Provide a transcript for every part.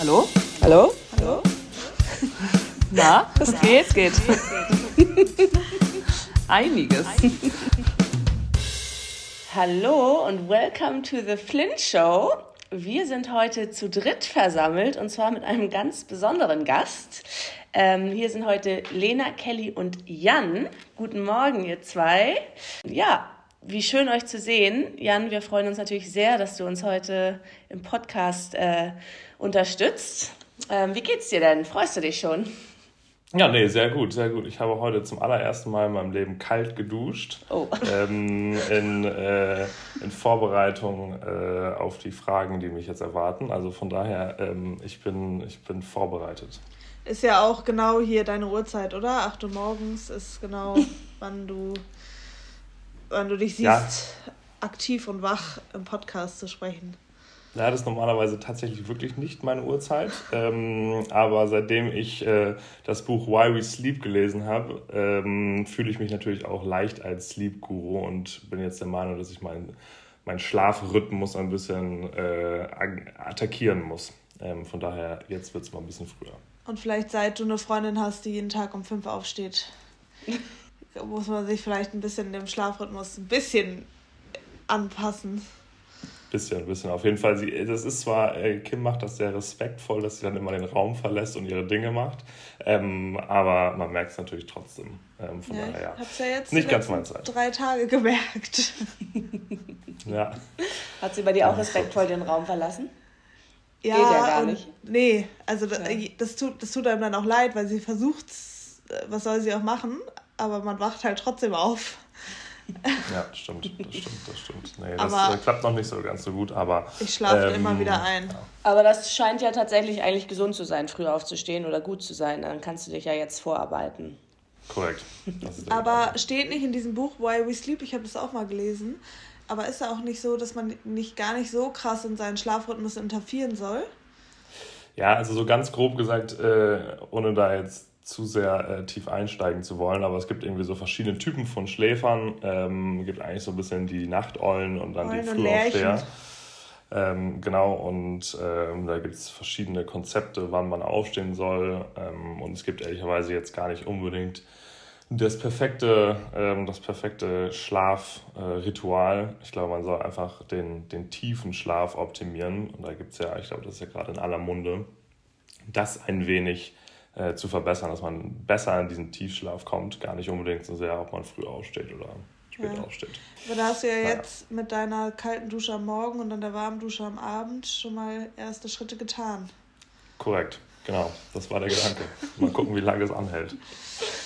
Hallo? Hallo? Hallo? Na, es geht, es geht. Einiges. Hallo und welcome to the Flint Show. Wir sind heute zu dritt versammelt und zwar mit einem ganz besonderen Gast. Ähm, hier sind heute Lena, Kelly und Jan. Guten Morgen, ihr zwei. Ja, wie schön euch zu sehen. Jan, wir freuen uns natürlich sehr, dass du uns heute im Podcast äh, unterstützt. Ähm, wie geht's dir denn? Freust du dich schon? Ja, nee, sehr gut, sehr gut. Ich habe heute zum allerersten Mal in meinem Leben kalt geduscht. Oh. Ähm, in, äh, in Vorbereitung äh, auf die Fragen, die mich jetzt erwarten. Also von daher, ähm, ich, bin, ich bin vorbereitet. Ist ja auch genau hier deine Uhrzeit, oder? 8 Uhr morgens ist genau, wann du, wann du dich siehst, ja. aktiv und wach im Podcast zu sprechen. Ja, das ist normalerweise tatsächlich wirklich nicht meine Uhrzeit. Ähm, aber seitdem ich äh, das Buch Why We Sleep gelesen habe, ähm, fühle ich mich natürlich auch leicht als Sleep-Guru und bin jetzt der Meinung, dass ich meinen mein Schlafrhythmus ein bisschen äh, attackieren muss. Ähm, von daher, jetzt wird es mal ein bisschen früher. Und vielleicht seit du eine Freundin hast, die jeden Tag um fünf aufsteht, muss man sich vielleicht ein bisschen dem Schlafrhythmus ein bisschen anpassen. Bisschen, bisschen. Auf jeden Fall, sie, das ist zwar, äh, Kim macht das sehr respektvoll, dass sie dann immer den Raum verlässt und ihre Dinge macht, ähm, aber man merkt es natürlich trotzdem. Ähm, von ja, daher, ja. Hab's ja jetzt nicht ganz Zeit. drei Tage gemerkt. ja. Hat sie bei dir auch respektvoll den Raum verlassen? Ja, Geht ja gar nicht. Nee, also das, ja. das, tut, das tut einem dann auch leid, weil sie versucht, äh, was soll sie auch machen, aber man wacht halt trotzdem auf. Ja, stimmt, das stimmt, das stimmt. Nee, das aber klappt noch nicht so ganz so gut, aber. Ich schlafe ähm, immer wieder ein. Ja. Aber das scheint ja tatsächlich eigentlich gesund zu sein, früh aufzustehen oder gut zu sein. Dann kannst du dich ja jetzt vorarbeiten. Korrekt. aber steht nicht in diesem Buch Why We Sleep, ich habe das auch mal gelesen, aber ist ja auch nicht so, dass man nicht gar nicht so krass in seinen Schlafrhythmus interferieren soll? Ja, also so ganz grob gesagt, äh, ohne da jetzt zu sehr äh, tief einsteigen zu wollen, aber es gibt irgendwie so verschiedene Typen von Schläfern. Ähm, gibt eigentlich so ein bisschen die Nachteulen und dann Eulen die Frühaufsteher. Ähm, genau, und ähm, da gibt es verschiedene Konzepte, wann man aufstehen soll. Ähm, und es gibt ehrlicherweise jetzt gar nicht unbedingt das perfekte, ähm, das perfekte Schlafritual. Äh, ich glaube, man soll einfach den, den tiefen Schlaf optimieren. Und da gibt es ja, ich glaube, das ist ja gerade in aller Munde, das ein wenig äh, zu verbessern, dass man besser in diesen Tiefschlaf kommt. Gar nicht unbedingt so sehr, ob man früh aufsteht oder spät ja. aufsteht. Aber da hast du ja naja. jetzt mit deiner kalten Dusche am Morgen und dann der warmen Dusche am Abend schon mal erste Schritte getan. Korrekt, genau. Das war der Gedanke. Mal gucken, wie lange es anhält.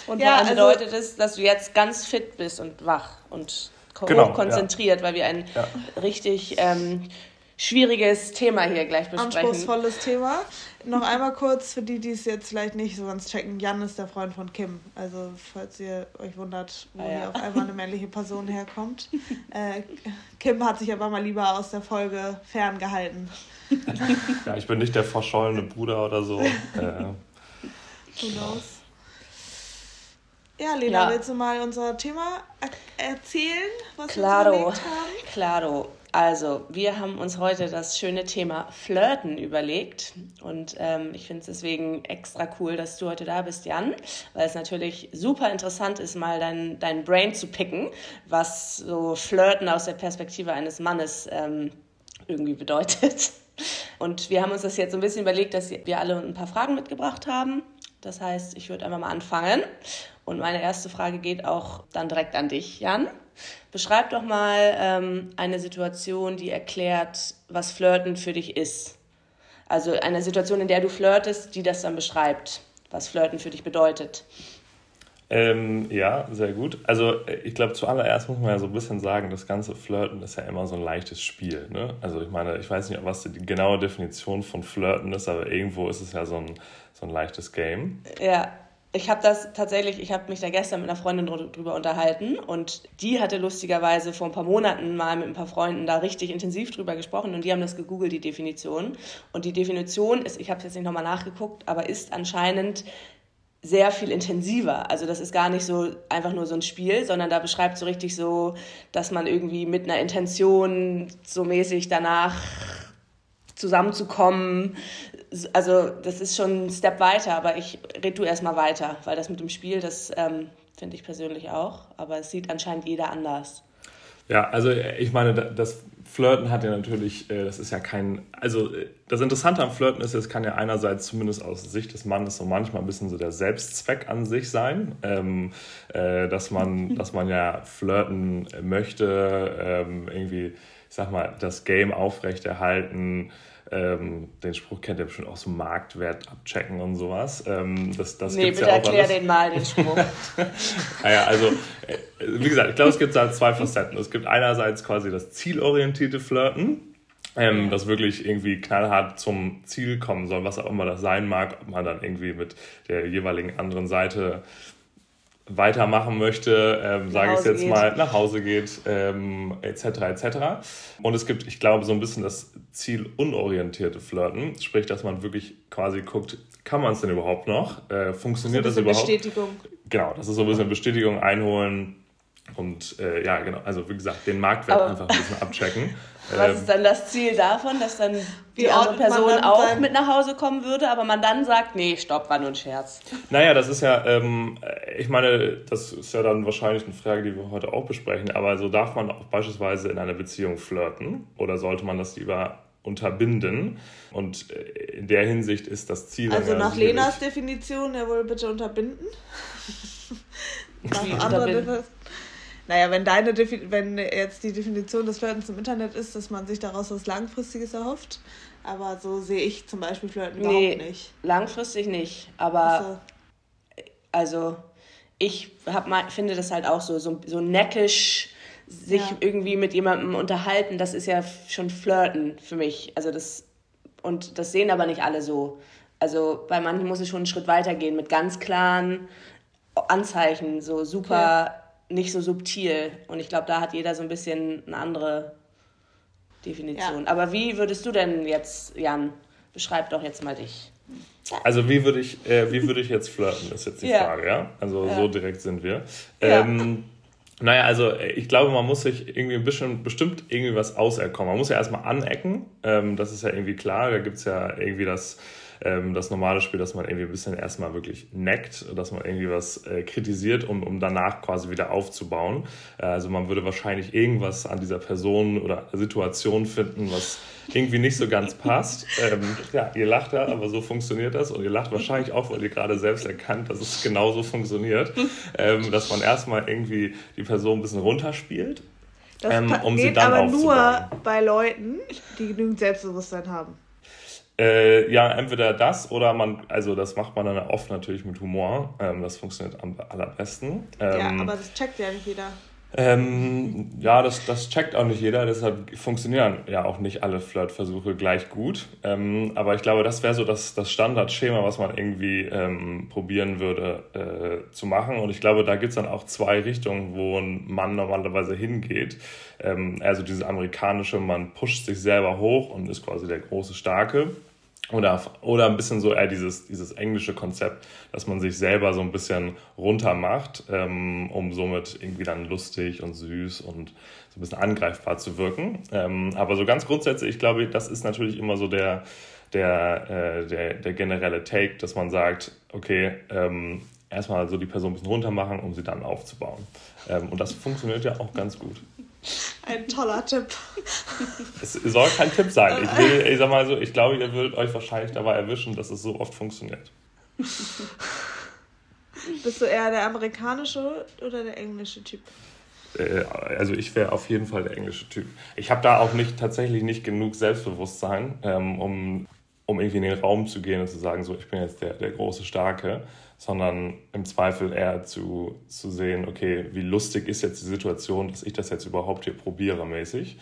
Und ja, also, bedeutet es, dass du jetzt ganz fit bist und wach und genau, konzentriert, ja. weil wir ein ja. richtig ähm, schwieriges Thema hier gleich besprechen. Anspruchsvolles Thema. Noch einmal kurz für die, die es jetzt vielleicht nicht so ganz checken. Jan ist der Freund von Kim. Also falls ihr euch wundert, wo ah, ja. hier auf einmal eine männliche Person herkommt. Äh, Kim hat sich aber mal lieber aus der Folge ferngehalten. Ja, ich bin nicht der verschollene Bruder oder so. Äh. Who knows? Ja, Lena, ja. willst du mal unser Thema erzählen, was claro. wir haben? Claro. Also, wir haben uns heute das schöne Thema Flirten überlegt. Und ähm, ich finde es deswegen extra cool, dass du heute da bist, Jan, weil es natürlich super interessant ist, mal dein, dein Brain zu picken, was so Flirten aus der Perspektive eines Mannes ähm, irgendwie bedeutet. Und wir haben uns das jetzt so ein bisschen überlegt, dass wir alle ein paar Fragen mitgebracht haben. Das heißt, ich würde einfach mal anfangen. Und meine erste Frage geht auch dann direkt an dich, Jan. Beschreib doch mal ähm, eine Situation, die erklärt, was Flirten für dich ist. Also eine Situation, in der du flirtest, die das dann beschreibt, was Flirten für dich bedeutet. Ähm, ja, sehr gut. Also äh, ich glaube, zuallererst muss man ja so ein bisschen sagen, das ganze Flirten ist ja immer so ein leichtes Spiel. Ne? Also ich meine, ich weiß nicht, was die genaue Definition von Flirten ist, aber irgendwo ist es ja so ein, so ein leichtes Game. Ja, ich habe das tatsächlich, ich habe mich da gestern mit einer Freundin drüber unterhalten und die hatte lustigerweise vor ein paar Monaten mal mit ein paar Freunden da richtig intensiv drüber gesprochen und die haben das gegoogelt, die Definition. Und die Definition ist, ich habe es jetzt nicht nochmal nachgeguckt, aber ist anscheinend sehr viel intensiver. Also das ist gar nicht so einfach nur so ein Spiel, sondern da beschreibt so richtig so, dass man irgendwie mit einer Intention so mäßig danach zusammenzukommen. Also das ist schon ein Step weiter, aber ich red du erstmal weiter, weil das mit dem Spiel, das ähm, finde ich persönlich auch, aber es sieht anscheinend jeder anders. Ja, also ich meine, das Flirten hat ja natürlich, äh, das ist ja kein, also äh, das Interessante am Flirten ist, es kann ja einerseits zumindest aus Sicht des Mannes so manchmal ein bisschen so der Selbstzweck an sich sein, ähm, äh, dass man, dass man ja flirten möchte, ähm, irgendwie, ich sag mal, das Game aufrechterhalten, ähm, den Spruch kennt ihr bestimmt auch so Marktwert abchecken und sowas. Ähm, das, das nee, bitte ja erklär den mal, den Spruch. naja, also, äh, wie gesagt, ich glaube, es gibt da zwei Facetten. Es gibt einerseits quasi das zielorientierte Flirten, ähm, das wirklich irgendwie knallhart zum Ziel kommen soll, was auch immer das sein mag, ob man dann irgendwie mit der jeweiligen anderen Seite weitermachen möchte, ähm, sage ich jetzt geht. mal, nach Hause geht, ähm, etc. etc. Und es gibt, ich glaube, so ein bisschen das zielunorientierte Flirten, sprich, dass man wirklich quasi guckt, kann man es denn überhaupt noch? Äh, funktioniert das überhaupt? Bestätigung. Genau, das ist so ein bisschen Bestätigung einholen und äh, ja, genau, also wie gesagt, den Marktwert Aber einfach ein bisschen abchecken. Was ähm, ist dann das Ziel davon, dass dann die andere Person auch mit nach Hause kommen würde, aber man dann sagt, nee, stopp, war nur ein Scherz. Naja, das ist ja, ähm, ich meine, das ist ja dann wahrscheinlich eine Frage, die wir heute auch besprechen, aber so darf man auch beispielsweise in einer Beziehung flirten oder sollte man das lieber unterbinden? Und äh, in der Hinsicht ist das Ziel. Also nach Lenas Definition, er wohl bitte unterbinden. nach anderer naja, wenn deine wenn jetzt die Definition des Flirtens im Internet ist, dass man sich daraus was Langfristiges erhofft. Aber so sehe ich zum Beispiel Flirten nee, überhaupt nicht. Langfristig nicht. Aber also, also ich hab mal, finde das halt auch so, so, so neckisch sich ja. irgendwie mit jemandem unterhalten, das ist ja schon Flirten für mich. Also das, und das sehen aber nicht alle so. Also bei manchen muss es schon einen Schritt weiter gehen mit ganz klaren Anzeichen, so super. Nicht so subtil. Und ich glaube, da hat jeder so ein bisschen eine andere Definition. Ja. Aber wie würdest du denn jetzt, Jan, beschreib doch jetzt mal dich. Also wie würde ich, äh, wie würde ich jetzt flirten, ist jetzt die ja. Frage, ja? Also ja. so direkt sind wir. Ähm, naja, also äh, ich glaube, man muss sich irgendwie ein bisschen bestimmt irgendwie was auserkommen. Man muss ja erstmal anecken, ähm, das ist ja irgendwie klar. Da gibt es ja irgendwie das ähm, das normale Spiel, dass man irgendwie ein bisschen erstmal wirklich neckt, dass man irgendwie was äh, kritisiert, um, um danach quasi wieder aufzubauen. Äh, also man würde wahrscheinlich irgendwas an dieser Person oder Situation finden, was irgendwie nicht so ganz passt. Ähm, ja, ihr lacht da, aber so funktioniert das und ihr lacht wahrscheinlich auch, weil ihr gerade selbst erkannt, dass es genauso funktioniert, ähm, dass man erstmal irgendwie die Person ein bisschen runterspielt. Das ähm, um geht sie dann aber nur bei Leuten, die genügend Selbstbewusstsein haben. Äh, ja, entweder das oder man, also das macht man dann oft natürlich mit Humor. Ähm, das funktioniert am allerbesten. Ähm, ja, aber das checkt ja nicht jeder. Ähm, ja, das, das checkt auch nicht jeder, deshalb funktionieren ja auch nicht alle Flirtversuche gleich gut. Ähm, aber ich glaube, das wäre so das, das Standardschema, was man irgendwie ähm, probieren würde äh, zu machen. Und ich glaube, da gibt's dann auch zwei Richtungen, wo ein Mann normalerweise hingeht. Ähm, also dieses amerikanische, man pusht sich selber hoch und ist quasi der große Starke. Oder, oder ein bisschen so eher dieses, dieses englische Konzept, dass man sich selber so ein bisschen runter macht, ähm, um somit irgendwie dann lustig und süß und so ein bisschen angreifbar zu wirken. Ähm, aber so ganz grundsätzlich, ich glaube, das ist natürlich immer so der, der, äh, der, der generelle Take, dass man sagt, okay, ähm, erstmal so die Person ein bisschen runter machen, um sie dann aufzubauen. Ähm, und das funktioniert ja auch ganz gut. Ein toller Tipp. Es soll kein Tipp sein. Ich, will, ich sag mal so, ich glaube, ihr würdet euch wahrscheinlich dabei erwischen, dass es so oft funktioniert. Bist du eher der amerikanische oder der englische Typ? Äh, also ich wäre auf jeden Fall der englische Typ. Ich habe da auch nicht tatsächlich nicht genug Selbstbewusstsein, ähm, um, um irgendwie in den Raum zu gehen und zu sagen, so ich bin jetzt der, der große Starke sondern im Zweifel eher zu, zu sehen, okay, wie lustig ist jetzt die Situation, dass ich das jetzt überhaupt hier probiere mäßig.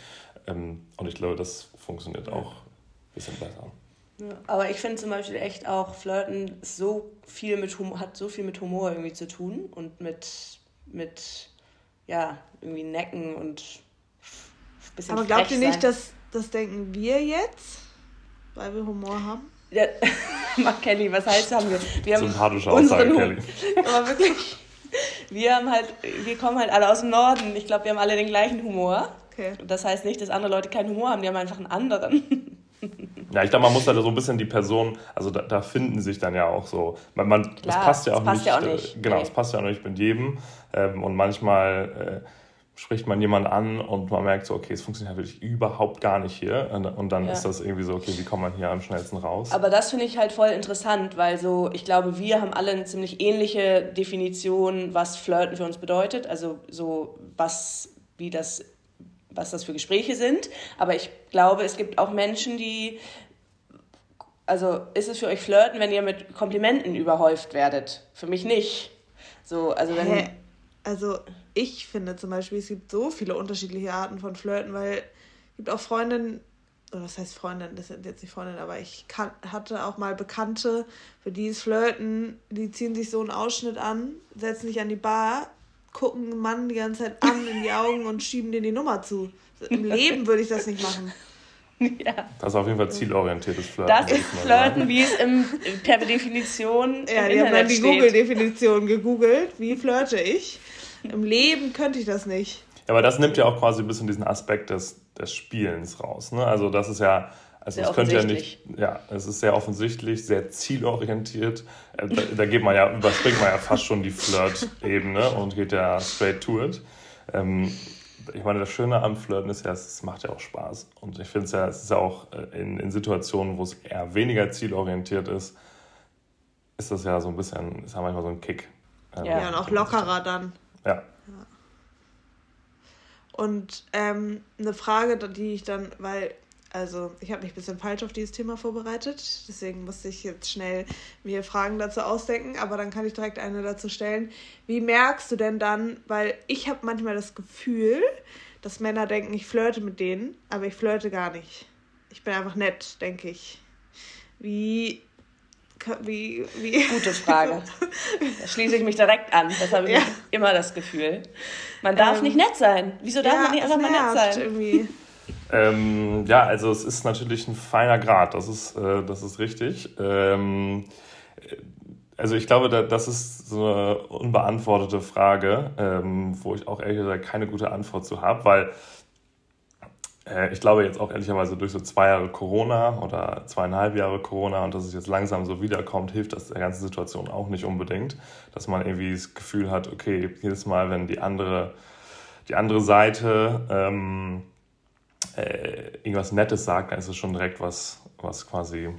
Ähm, und ich glaube, das funktioniert auch ein bisschen besser. Ja, aber ich finde zum Beispiel echt auch Flirten so viel mit Humor, hat so viel mit Humor irgendwie zu tun und mit, mit ja, irgendwie Necken und ein bisschen Aber glaubt ihr nicht, dass das denken wir jetzt, weil wir Humor haben? Ja, Mark Kelly, was heißt haben wir? wir haben Sympathische Aussage, Kelly. Aber wirklich, wir haben halt, wir kommen halt alle aus dem Norden. Ich glaube, wir haben alle den gleichen Humor. Okay. Das heißt nicht, dass andere Leute keinen Humor haben, die haben einfach einen anderen. Ja, ich glaube, man muss halt so ein bisschen die Person, also da, da finden sich dann ja auch so, man, man Klar, das passt ja auch, passt nicht, ja auch nicht. Äh, genau, es passt ja auch nicht mit jedem. Ähm, und manchmal äh, spricht man jemanden an und man merkt so, okay, es funktioniert halt wirklich überhaupt gar nicht hier. Und dann ja. ist das irgendwie so, okay, wie kommt man hier am schnellsten raus? Aber das finde ich halt voll interessant, weil so, ich glaube, wir haben alle eine ziemlich ähnliche Definition, was Flirten für uns bedeutet. Also so, was, wie das, was das für Gespräche sind. Aber ich glaube, es gibt auch Menschen, die also ist es für euch Flirten, wenn ihr mit Komplimenten überhäuft werdet? Für mich nicht. So, also wenn. Hä? Also ich finde zum Beispiel, es gibt so viele unterschiedliche Arten von Flirten, weil es gibt auch Freundinnen, oder was heißt Freundinnen, das sind jetzt nicht Freundinnen, aber ich kann, hatte auch mal Bekannte, für die ist Flirten, die ziehen sich so einen Ausschnitt an, setzen sich an die Bar, gucken einen Mann die ganze Zeit an in die Augen und schieben dir die Nummer zu. Im Leben würde ich das nicht machen. Ja. Das ist auf jeden Fall zielorientiertes Flirten. Das ist Flirten, wie es im, per Definition. Ja, die haben dann die Google-Definition gegoogelt. Wie flirte ich? Im Leben könnte ich das nicht. Ja, aber das nimmt ja auch quasi ein bisschen diesen Aspekt des, des Spielens raus. Ne? Also das ist ja, also es könnte ja nicht, ja, es ist sehr offensichtlich, sehr zielorientiert. Äh, da, da geht man ja, überspringt man ja fast schon die Flirt-Ebene und geht ja straight to it. Ähm, ich meine, das Schöne am Flirten ist ja, es macht ja auch Spaß. Und ich finde es ja, es ist ja auch äh, in, in Situationen, wo es eher weniger zielorientiert ist, ist das ja so ein bisschen, ist ja manchmal so ein Kick. Ja, ja und auch lockerer dann. Ja. Und ähm, eine Frage, die ich dann, weil, also ich habe mich ein bisschen falsch auf dieses Thema vorbereitet, deswegen musste ich jetzt schnell mir Fragen dazu ausdenken, aber dann kann ich direkt eine dazu stellen. Wie merkst du denn dann, weil ich habe manchmal das Gefühl, dass Männer denken, ich flirte mit denen, aber ich flirte gar nicht. Ich bin einfach nett, denke ich. Wie wie, wie? Gute Frage. Da schließe ich mich direkt an. Das habe ich ja. immer das Gefühl. Man darf ähm, nicht nett sein. Wieso darf ja, man nicht einfach mal nett sein? Ähm, ja, also es ist natürlich ein feiner Grad, das ist, äh, das ist richtig. Ähm, also ich glaube, da, das ist so eine unbeantwortete Frage, ähm, wo ich auch ehrlich gesagt keine gute Antwort zu habe, weil äh, ich glaube jetzt auch ehrlicherweise durch so zwei Jahre Corona oder zweieinhalb Jahre Corona und dass es jetzt langsam so wiederkommt, hilft das der ganzen Situation auch nicht unbedingt. Dass man irgendwie das Gefühl hat, okay, jedes Mal, wenn die andere, die andere Seite ähm, äh, irgendwas Nettes sagt, dann ist es schon direkt was, was quasi.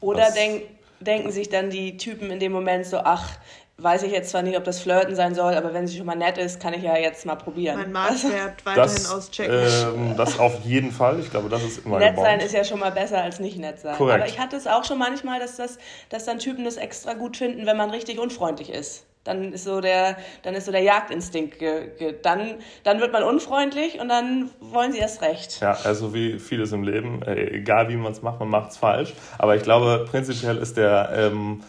Oder was, denk, denken sich dann die Typen in dem Moment so, ach, weiß ich jetzt zwar nicht, ob das Flirten sein soll, aber wenn sie schon mal nett ist, kann ich ja jetzt mal probieren. Mein Marktwert weiterhin das, auschecken. Ähm, das auf jeden Fall. Ich glaube, das ist immer Nett gebaut. sein ist ja schon mal besser als nicht nett sein. Korrekt. Aber ich hatte es auch schon manchmal, dass, das, dass dann Typen das extra gut finden, wenn man richtig unfreundlich ist. Dann ist so der, dann ist so der Jagdinstinkt. Ge, ge, dann, dann wird man unfreundlich und dann wollen sie erst recht. Ja, also wie vieles im Leben, äh, egal wie man es macht, man macht es falsch. Aber ich glaube, prinzipiell ist der ähm,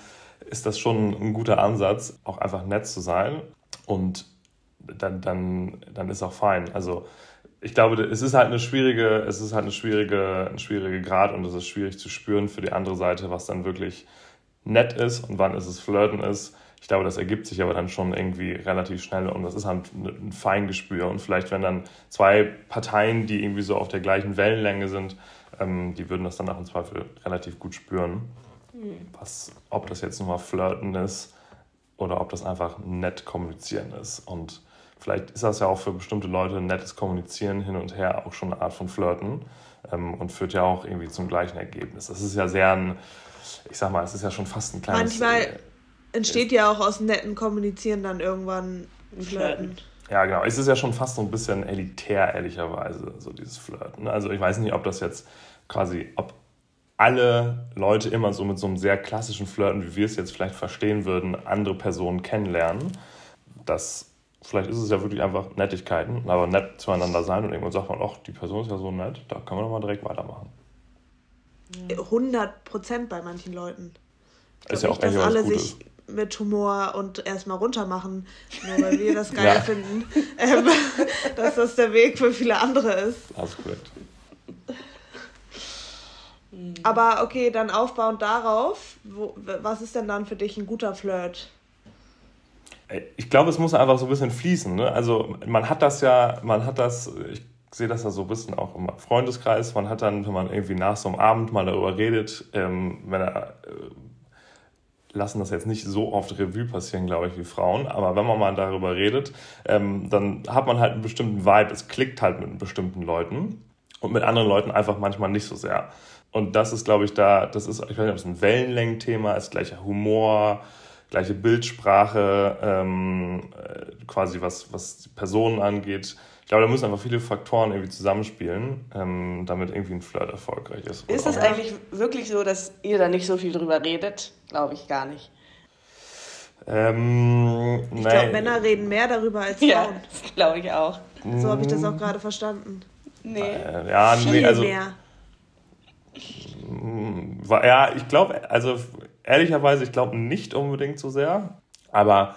ist das schon ein guter Ansatz, auch einfach nett zu sein. Und dann, dann, dann ist auch fein. Also ich glaube, es ist halt eine schwierige, es ist halt eine schwierige, ein schwieriger Grad und es ist schwierig zu spüren für die andere Seite, was dann wirklich nett ist und wann ist es Flirten ist. Ich glaube, das ergibt sich aber dann schon irgendwie relativ schnell und das ist halt ein Feingespür. Und vielleicht, wenn dann zwei Parteien, die irgendwie so auf der gleichen Wellenlänge sind, ähm, die würden das dann auch im Zweifel relativ gut spüren. Was, ob das jetzt nochmal Flirten ist oder ob das einfach nett kommunizieren ist. Und vielleicht ist das ja auch für bestimmte Leute ein nettes Kommunizieren hin und her auch schon eine Art von Flirten ähm, und führt ja auch irgendwie zum gleichen Ergebnis. Das ist ja sehr ein, ich sag mal, es ist ja schon fast ein kleines. Manchmal äh, entsteht ja auch aus netten Kommunizieren dann irgendwann ein Flirten. Ja, genau. Es ist ja schon fast so ein bisschen elitär, ehrlicherweise, so dieses Flirten. Also ich weiß nicht, ob das jetzt quasi, ob alle Leute immer so mit so einem sehr klassischen Flirten, wie wir es jetzt vielleicht verstehen würden, andere Personen kennenlernen. Das, vielleicht ist es ja wirklich einfach Nettigkeiten, aber nett zueinander sein und irgendwann sagt man, ach, die Person ist ja so nett, da können wir doch mal direkt weitermachen. 100 Prozent bei manchen Leuten. Ich ist ja auch nicht, dass alle sich mit Humor und erstmal runter machen, nur weil wir das geil ja. finden, ähm, dass das der Weg für viele andere ist. Das ist korrekt. Mhm. Aber okay, dann aufbauend darauf, wo, was ist denn dann für dich ein guter Flirt? Ich glaube, es muss einfach so ein bisschen fließen. Ne? Also man hat das ja, man hat das, ich sehe das ja so ein bisschen auch im Freundeskreis. Man hat dann, wenn man irgendwie nach so einem Abend mal darüber redet, ähm, wenn er, äh, lassen das jetzt nicht so oft Revue passieren, glaube ich, wie Frauen, aber wenn man mal darüber redet, ähm, dann hat man halt einen bestimmten Vibe. Es klickt halt mit bestimmten Leuten und mit anderen Leuten einfach manchmal nicht so sehr. Und das ist, glaube ich, da, das ist, ich weiß nicht, ob es ein Wellenlängenthema ist, gleicher Humor, gleiche Bildsprache, ähm, äh, quasi was, was Personen angeht. Ich glaube, da müssen einfach viele Faktoren irgendwie zusammenspielen, ähm, damit irgendwie ein Flirt erfolgreich ist. Ist es eigentlich wirklich so, dass ihr da nicht so viel drüber redet? Glaube ich gar nicht. Ähm, ich glaube, Männer reden mehr darüber als Frauen. Ja, glaube ich auch. So habe ich das auch gerade verstanden. Nee. Äh, ja, Viel nee, also, mehr. Ja, ich glaube, also ehrlicherweise, ich glaube nicht unbedingt so sehr. Aber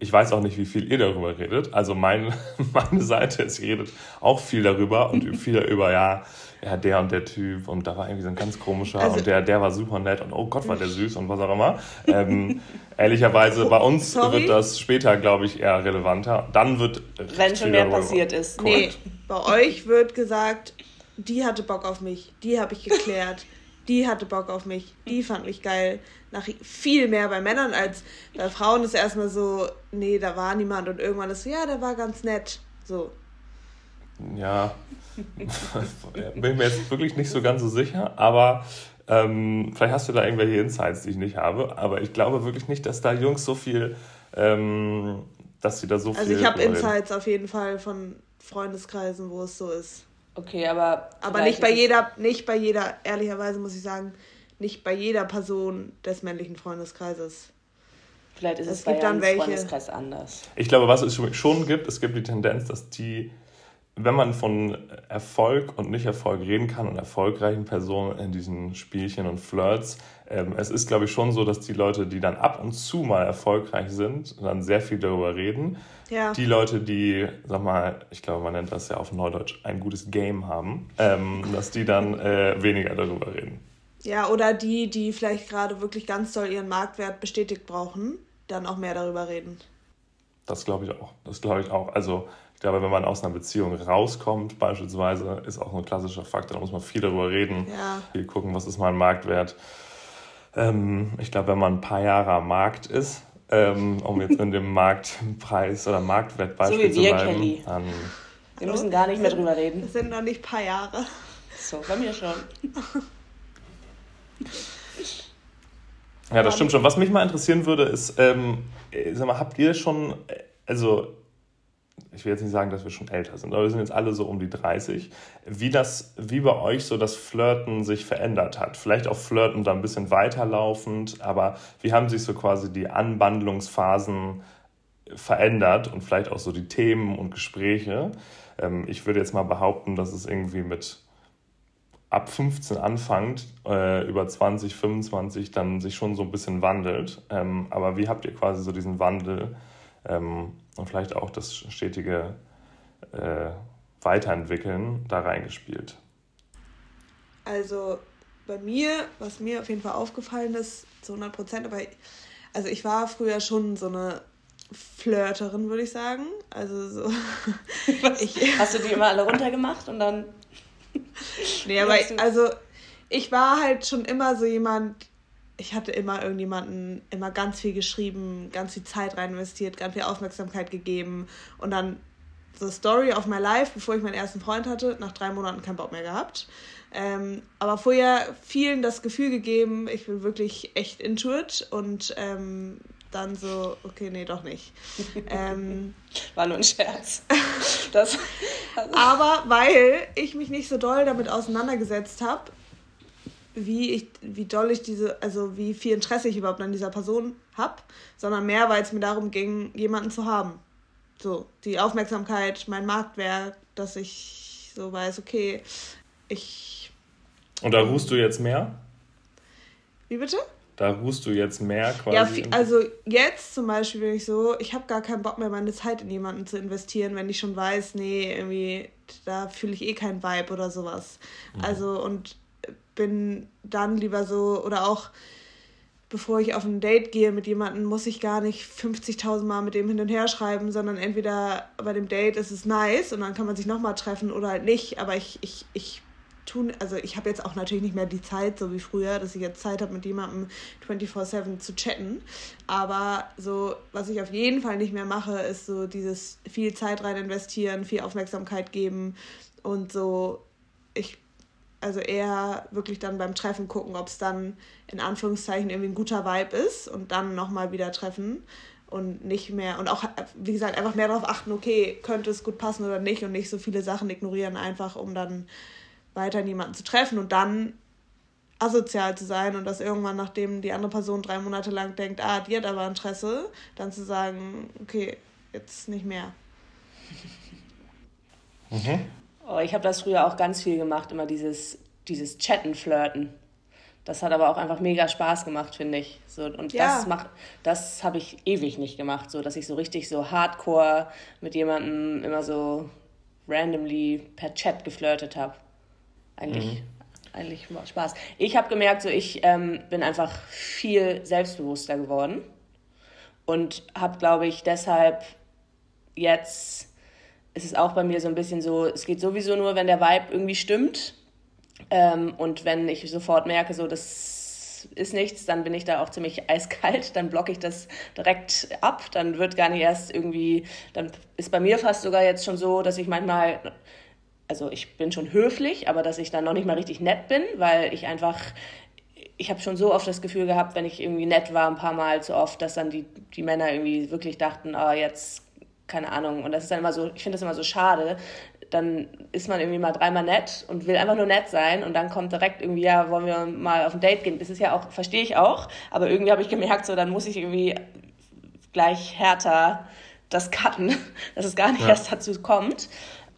ich weiß auch nicht, wie viel ihr darüber redet. Also mein, meine Seite ist, redet auch viel darüber und viel über, ja, ja, der und der Typ und da war irgendwie so ein ganz komischer also, und der, der war super nett und oh Gott, war der süß und was auch immer. Ähm, ehrlicherweise, bei uns Sorry? wird das später, glaube ich, eher relevanter. Dann wird. Wenn schon mehr passiert ist. Nee, bei euch wird gesagt, die hatte Bock auf mich, die habe ich geklärt, die hatte Bock auf mich, die fand mich geil. Nach viel mehr bei Männern als bei Frauen ist erstmal so, nee, da war niemand und irgendwann ist so, ja, der war ganz nett. So. Ja, bin ich mir jetzt wirklich nicht so ganz so sicher, aber ähm, vielleicht hast du da irgendwelche Insights, die ich nicht habe, aber ich glaube wirklich nicht, dass da Jungs so viel, ähm, dass sie da so also viel. Also ich habe Insights auf jeden Fall von Freundeskreisen, wo es so ist. Okay, aber. Aber nicht bei jeder, nicht bei jeder, ehrlicherweise muss ich sagen, nicht bei jeder Person des männlichen Freundeskreises. Vielleicht ist es, es bei gibt dann welche. Freundeskreis anders. Ich glaube, was es schon gibt, es gibt die Tendenz, dass die, wenn man von Erfolg und Nicht-Erfolg reden kann und erfolgreichen Personen in diesen Spielchen und Flirts, ähm, es ist, glaube ich, schon so, dass die Leute, die dann ab und zu mal erfolgreich sind, dann sehr viel darüber reden ja. Die Leute, die, sag mal, ich glaube, man nennt das ja auf Neudeutsch, ein gutes Game haben, ähm, dass die dann äh, weniger darüber reden. Ja, oder die, die vielleicht gerade wirklich ganz doll ihren Marktwert bestätigt brauchen, dann auch mehr darüber reden. Das glaube ich auch. Das glaube ich auch. Also ich glaube, wenn man aus einer Beziehung rauskommt, beispielsweise, ist auch ein klassischer Faktor. Da muss man viel darüber reden, ja. viel gucken, was ist mein Marktwert. Ähm, ich glaube, wenn man ein paar Jahre am Markt ist, ähm, um jetzt in dem Marktpreis oder Marktwertbeispiel so zu bleiben. Kelly. Dann wir müssen gar nicht mehr drüber reden. Das sind noch nicht ein paar Jahre. So, bei mir schon. Ja, das stimmt schon. Was mich mal interessieren würde, ist, ähm, sag mal, habt ihr schon, also ich will jetzt nicht sagen, dass wir schon älter sind, aber wir sind jetzt alle so um die 30, wie das, wie bei euch so das Flirten sich verändert hat. Vielleicht auch Flirten da ein bisschen weiterlaufend, aber wie haben sich so quasi die Anwandlungsphasen verändert und vielleicht auch so die Themen und Gespräche. Ähm, ich würde jetzt mal behaupten, dass es irgendwie mit ab 15 anfängt, äh, über 20, 25 dann sich schon so ein bisschen wandelt. Ähm, aber wie habt ihr quasi so diesen Wandel ähm, und vielleicht auch das stetige äh, Weiterentwickeln da reingespielt? Also bei mir, was mir auf jeden Fall aufgefallen ist, zu 100 Prozent, aber also ich war früher schon so eine Flirterin, würde ich sagen. Also so. ich, Hast du die immer alle runtergemacht und dann. nee, aber also ich war halt schon immer so jemand, ich hatte immer irgendjemanden immer ganz viel geschrieben, ganz viel Zeit rein investiert, ganz viel Aufmerksamkeit gegeben und dann so Story of my life, bevor ich meinen ersten Freund hatte, nach drei Monaten keinen Bock mehr gehabt. Ähm, aber vorher vielen das Gefühl gegeben, ich bin wirklich echt into it und ähm, dann so, okay, nee, doch nicht. ähm, War nur ein Scherz. Das, also. Aber weil ich mich nicht so doll damit auseinandergesetzt habe, wie ich, wie doll ich diese, also wie viel Interesse ich überhaupt an dieser Person habe, sondern mehr, weil es mir darum ging, jemanden zu haben. So, die Aufmerksamkeit, mein Marktwert, dass ich so weiß, okay, ich. Und da ruhst du jetzt mehr? Wie bitte? Da ruhst du jetzt mehr quasi. Ja, also jetzt zum Beispiel bin ich so, ich habe gar keinen Bock mehr, meine Zeit in jemanden zu investieren, wenn ich schon weiß, nee, irgendwie, da fühle ich eh keinen Vibe oder sowas. Mhm. Also, und bin dann lieber so, oder auch bevor ich auf ein Date gehe mit jemandem, muss ich gar nicht 50.000 Mal mit dem hin und her schreiben, sondern entweder bei dem Date ist es nice und dann kann man sich nochmal treffen oder halt nicht. Aber ich, ich, ich tun, also ich habe jetzt auch natürlich nicht mehr die Zeit, so wie früher, dass ich jetzt Zeit habe, mit jemandem 24-7 zu chatten. Aber so, was ich auf jeden Fall nicht mehr mache, ist so dieses viel Zeit rein investieren, viel Aufmerksamkeit geben und so, also eher wirklich dann beim Treffen gucken, ob es dann in Anführungszeichen irgendwie ein guter Vibe ist und dann nochmal wieder treffen und nicht mehr und auch wie gesagt einfach mehr darauf achten okay könnte es gut passen oder nicht und nicht so viele Sachen ignorieren einfach um dann weiter niemanden zu treffen und dann asozial zu sein und das irgendwann, nachdem die andere Person drei Monate lang denkt, ah, die hat aber Interesse, dann zu sagen, okay, jetzt nicht mehr. Mhm. Oh, ich habe das früher auch ganz viel gemacht, immer dieses, dieses Chatten, Flirten. Das hat aber auch einfach mega Spaß gemacht, finde ich. So, und ja. das macht, das habe ich ewig nicht gemacht, so dass ich so richtig so hardcore mit jemandem immer so randomly per Chat geflirtet habe eigentlich, mhm. eigentlich macht Spaß. Ich habe gemerkt, so ich ähm, bin einfach viel selbstbewusster geworden und habe, glaube ich, deshalb jetzt ist es auch bei mir so ein bisschen so, es geht sowieso nur, wenn der Vibe irgendwie stimmt. Ähm, und wenn ich sofort merke, so das ist nichts, dann bin ich da auch ziemlich eiskalt, dann blocke ich das direkt ab, dann wird gar nicht erst irgendwie, dann ist bei mir fast sogar jetzt schon so, dass ich manchmal also ich bin schon höflich, aber dass ich dann noch nicht mal richtig nett bin, weil ich einfach, ich habe schon so oft das Gefühl gehabt, wenn ich irgendwie nett war, ein paar Mal zu oft, dass dann die, die Männer irgendwie wirklich dachten, ah, jetzt, keine Ahnung. Und das ist dann immer so, ich finde das immer so schade. Dann ist man irgendwie mal dreimal nett und will einfach nur nett sein und dann kommt direkt irgendwie, ja, wollen wir mal auf ein Date gehen. Das ist ja auch, verstehe ich auch, aber irgendwie habe ich gemerkt, so, dann muss ich irgendwie gleich härter das cutten, dass es gar nicht ja. erst dazu kommt.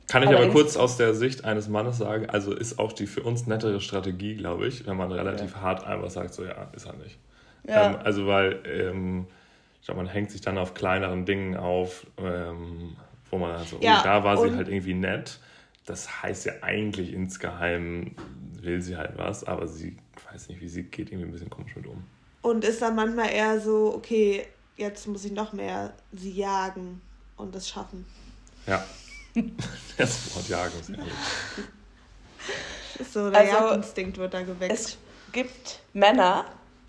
Kann ich aber, aber kurz aus der Sicht eines Mannes sagen, also ist auch die für uns nettere Strategie, glaube ich, wenn man relativ ja. hart einfach sagt, so ja, ist er nicht. Ja. Ähm, also weil, ähm, ich glaube, man hängt sich dann auf kleineren Dingen auf, ähm, wo man also, ja, oh, da war sie halt irgendwie nett. Das heißt ja eigentlich insgeheim will sie halt was, aber sie weiß nicht, wie sie geht irgendwie ein bisschen komisch mit um. Und ist dann manchmal eher so, okay, jetzt muss ich noch mehr sie jagen und es schaffen. Ja. das Wort jagen ist ehrlich. So, der also, Jagdinstinkt wird da geweckt. Es gibt Männer,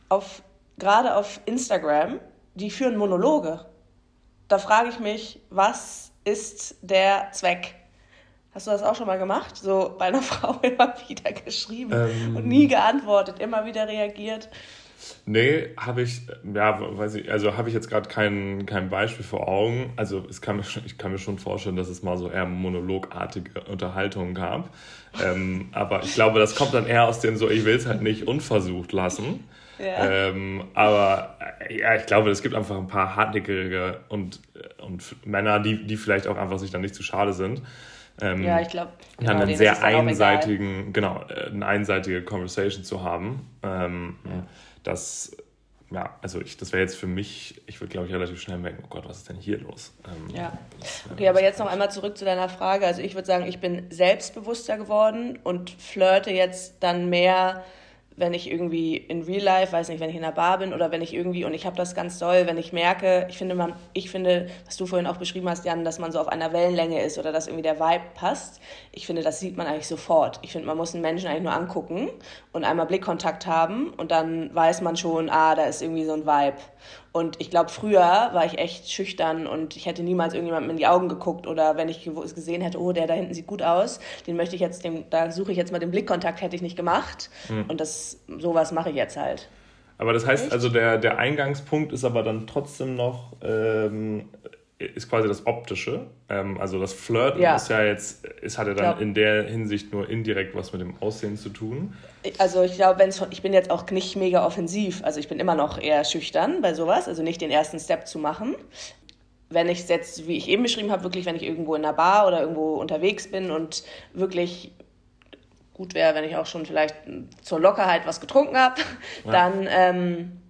auf, gerade auf Instagram, die führen Monologe. Da frage ich mich, was ist der Zweck? Hast du das auch schon mal gemacht? So bei einer Frau immer wieder geschrieben ähm, und nie geantwortet, immer wieder reagiert. Nee, habe ich, ja, weiß ich, also habe ich jetzt gerade kein, kein Beispiel vor Augen. Also es kann mir, ich kann mir schon vorstellen, dass es mal so eher monologartige Unterhaltungen gab. Ähm, aber ich glaube, das kommt dann eher aus dem so, ich will es halt nicht unversucht lassen. Ja. Ähm, aber äh, ja, ich glaube, es gibt einfach ein paar hartnäckige und, und Männer, die, die vielleicht auch einfach sich dann nicht zu schade sind. Ähm, ja, ich glaube. Genau, dann einen sehr einseitigen, genau, äh, eine einseitige Conversation zu haben. Ähm, ja das, ja, also ich, das wäre jetzt für mich, ich würde glaube ich relativ schnell merken, oh Gott, was ist denn hier los? Ähm, ja. Okay, aber jetzt noch einmal zurück zu deiner Frage. Also ich würde sagen, ich bin selbstbewusster geworden und flirte jetzt dann mehr wenn ich irgendwie in Real Life, weiß nicht, wenn ich in einer Bar bin oder wenn ich irgendwie, und ich habe das ganz doll, wenn ich merke, ich finde, man, ich finde, was du vorhin auch beschrieben hast, Jan, dass man so auf einer Wellenlänge ist oder dass irgendwie der Vibe passt, ich finde, das sieht man eigentlich sofort. Ich finde, man muss einen Menschen eigentlich nur angucken und einmal Blickkontakt haben und dann weiß man schon, ah, da ist irgendwie so ein Vibe. Und ich glaube, früher war ich echt schüchtern und ich hätte niemals irgendjemandem in die Augen geguckt oder wenn ich gesehen hätte, oh, der da hinten sieht gut aus, den möchte ich jetzt, dem, da suche ich jetzt mal den Blickkontakt, hätte ich nicht gemacht. Mhm. Und das, sowas mache ich jetzt halt. Aber das heißt, Echt? also der, der Eingangspunkt ist aber dann trotzdem noch, ähm, ist quasi das Optische. Ähm, also das Flirten ja. ist ja jetzt, es hat ja dann in der Hinsicht nur indirekt was mit dem Aussehen zu tun. Also ich glaube, wenn ich bin jetzt auch nicht mega offensiv, also ich bin immer noch eher schüchtern bei sowas, also nicht den ersten Step zu machen. Wenn ich es jetzt, wie ich eben beschrieben habe, wirklich, wenn ich irgendwo in einer Bar oder irgendwo unterwegs bin und wirklich gut wäre, wenn ich auch schon vielleicht zur Lockerheit was getrunken habe, ja. dann ähm,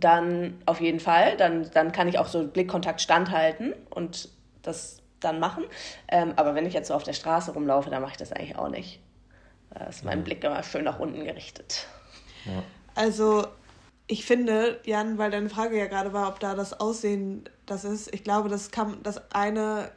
dann auf jeden Fall. Dann, dann kann ich auch so Blickkontakt standhalten und das dann machen. Ähm, aber wenn ich jetzt so auf der Straße rumlaufe, dann mache ich das eigentlich auch nicht. Da ist mein Blick immer schön nach unten gerichtet. Ja. Also ich finde, Jan, weil deine Frage ja gerade war, ob da das Aussehen das ist, ich glaube, das kann das eine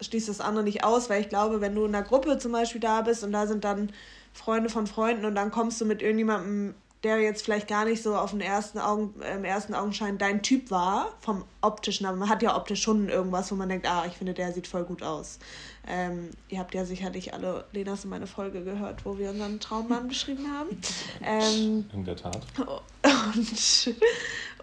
schließt das andere nicht aus, weil ich glaube, wenn du in einer Gruppe zum Beispiel da bist und da sind dann Freunde von Freunden und dann kommst du mit irgendjemandem der jetzt vielleicht gar nicht so auf den ersten Augen, im ersten Augenschein dein Typ war, vom optischen, aber man hat ja optisch schon irgendwas, wo man denkt, ah, ich finde, der sieht voll gut aus. Ähm, ihr habt ja sicherlich alle Lenas und meine Folge gehört, wo wir unseren Traummann beschrieben haben. Ähm, In der Tat. Und,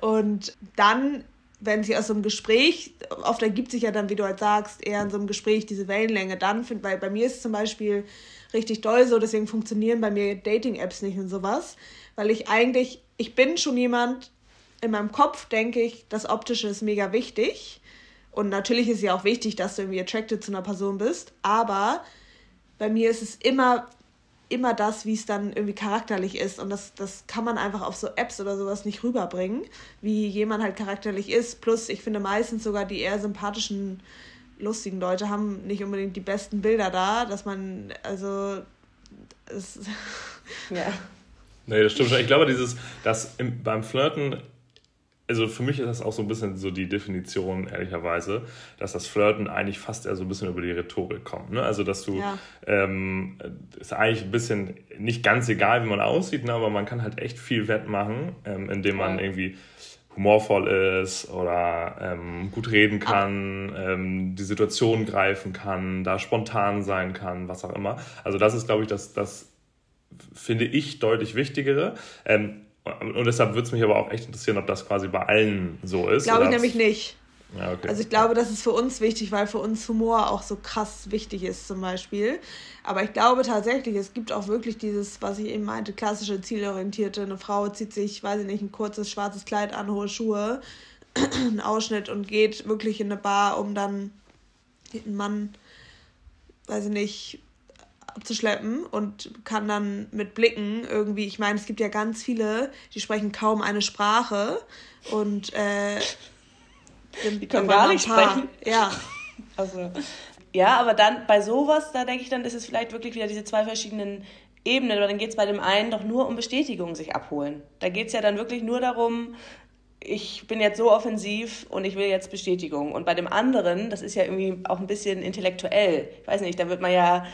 und dann wenn sich aus so einem Gespräch, oft ergibt sich ja dann, wie du halt sagst, eher in so einem Gespräch diese Wellenlänge dann, find, weil bei mir ist es zum Beispiel richtig doll so, deswegen funktionieren bei mir Dating-Apps nicht und sowas, weil ich eigentlich, ich bin schon jemand, in meinem Kopf denke ich, das Optische ist mega wichtig. Und natürlich ist ja auch wichtig, dass du irgendwie attracted zu einer Person bist. Aber bei mir ist es immer, immer das, wie es dann irgendwie charakterlich ist. Und das, das kann man einfach auf so Apps oder sowas nicht rüberbringen, wie jemand halt charakterlich ist. Plus, ich finde meistens sogar die eher sympathischen, lustigen Leute haben nicht unbedingt die besten Bilder da, dass man, also, es, ja. Nee, das stimmt schon. Ich glaube, dieses, dass im, beim Flirten, also für mich ist das auch so ein bisschen so die Definition, ehrlicherweise, dass das Flirten eigentlich fast eher so ein bisschen über die Rhetorik kommt. Ne? Also, dass du, ja. ähm, ist eigentlich ein bisschen nicht ganz egal, wie man aussieht, ne? aber man kann halt echt viel wettmachen, ähm, indem man ja. irgendwie humorvoll ist oder ähm, gut reden kann, ähm, die Situation greifen kann, da spontan sein kann, was auch immer. Also das ist, glaube ich, das, das finde ich, deutlich wichtigere. Ähm, und deshalb würde es mich aber auch echt interessieren, ob das quasi bei allen so ist. Glaube ich nämlich nicht. Ja, okay. Also ich glaube, das ist für uns wichtig, weil für uns Humor auch so krass wichtig ist zum Beispiel. Aber ich glaube tatsächlich, es gibt auch wirklich dieses, was ich eben meinte, klassische zielorientierte. Eine Frau zieht sich, weiß ich nicht, ein kurzes schwarzes Kleid an, hohe Schuhe, einen Ausschnitt und geht wirklich in eine Bar, um dann einen Mann, weiß ich nicht, abzuschleppen und kann dann mit Blicken irgendwie, ich meine, es gibt ja ganz viele, die sprechen kaum eine Sprache und äh, die können gar nicht sprechen. Ja. Also, ja, aber dann bei sowas, da denke ich dann, ist es vielleicht wirklich wieder diese zwei verschiedenen Ebenen, aber dann geht es bei dem einen doch nur um Bestätigung sich abholen. Da geht es ja dann wirklich nur darum, ich bin jetzt so offensiv und ich will jetzt Bestätigung. Und bei dem anderen, das ist ja irgendwie auch ein bisschen intellektuell. Ich weiß nicht, da wird man ja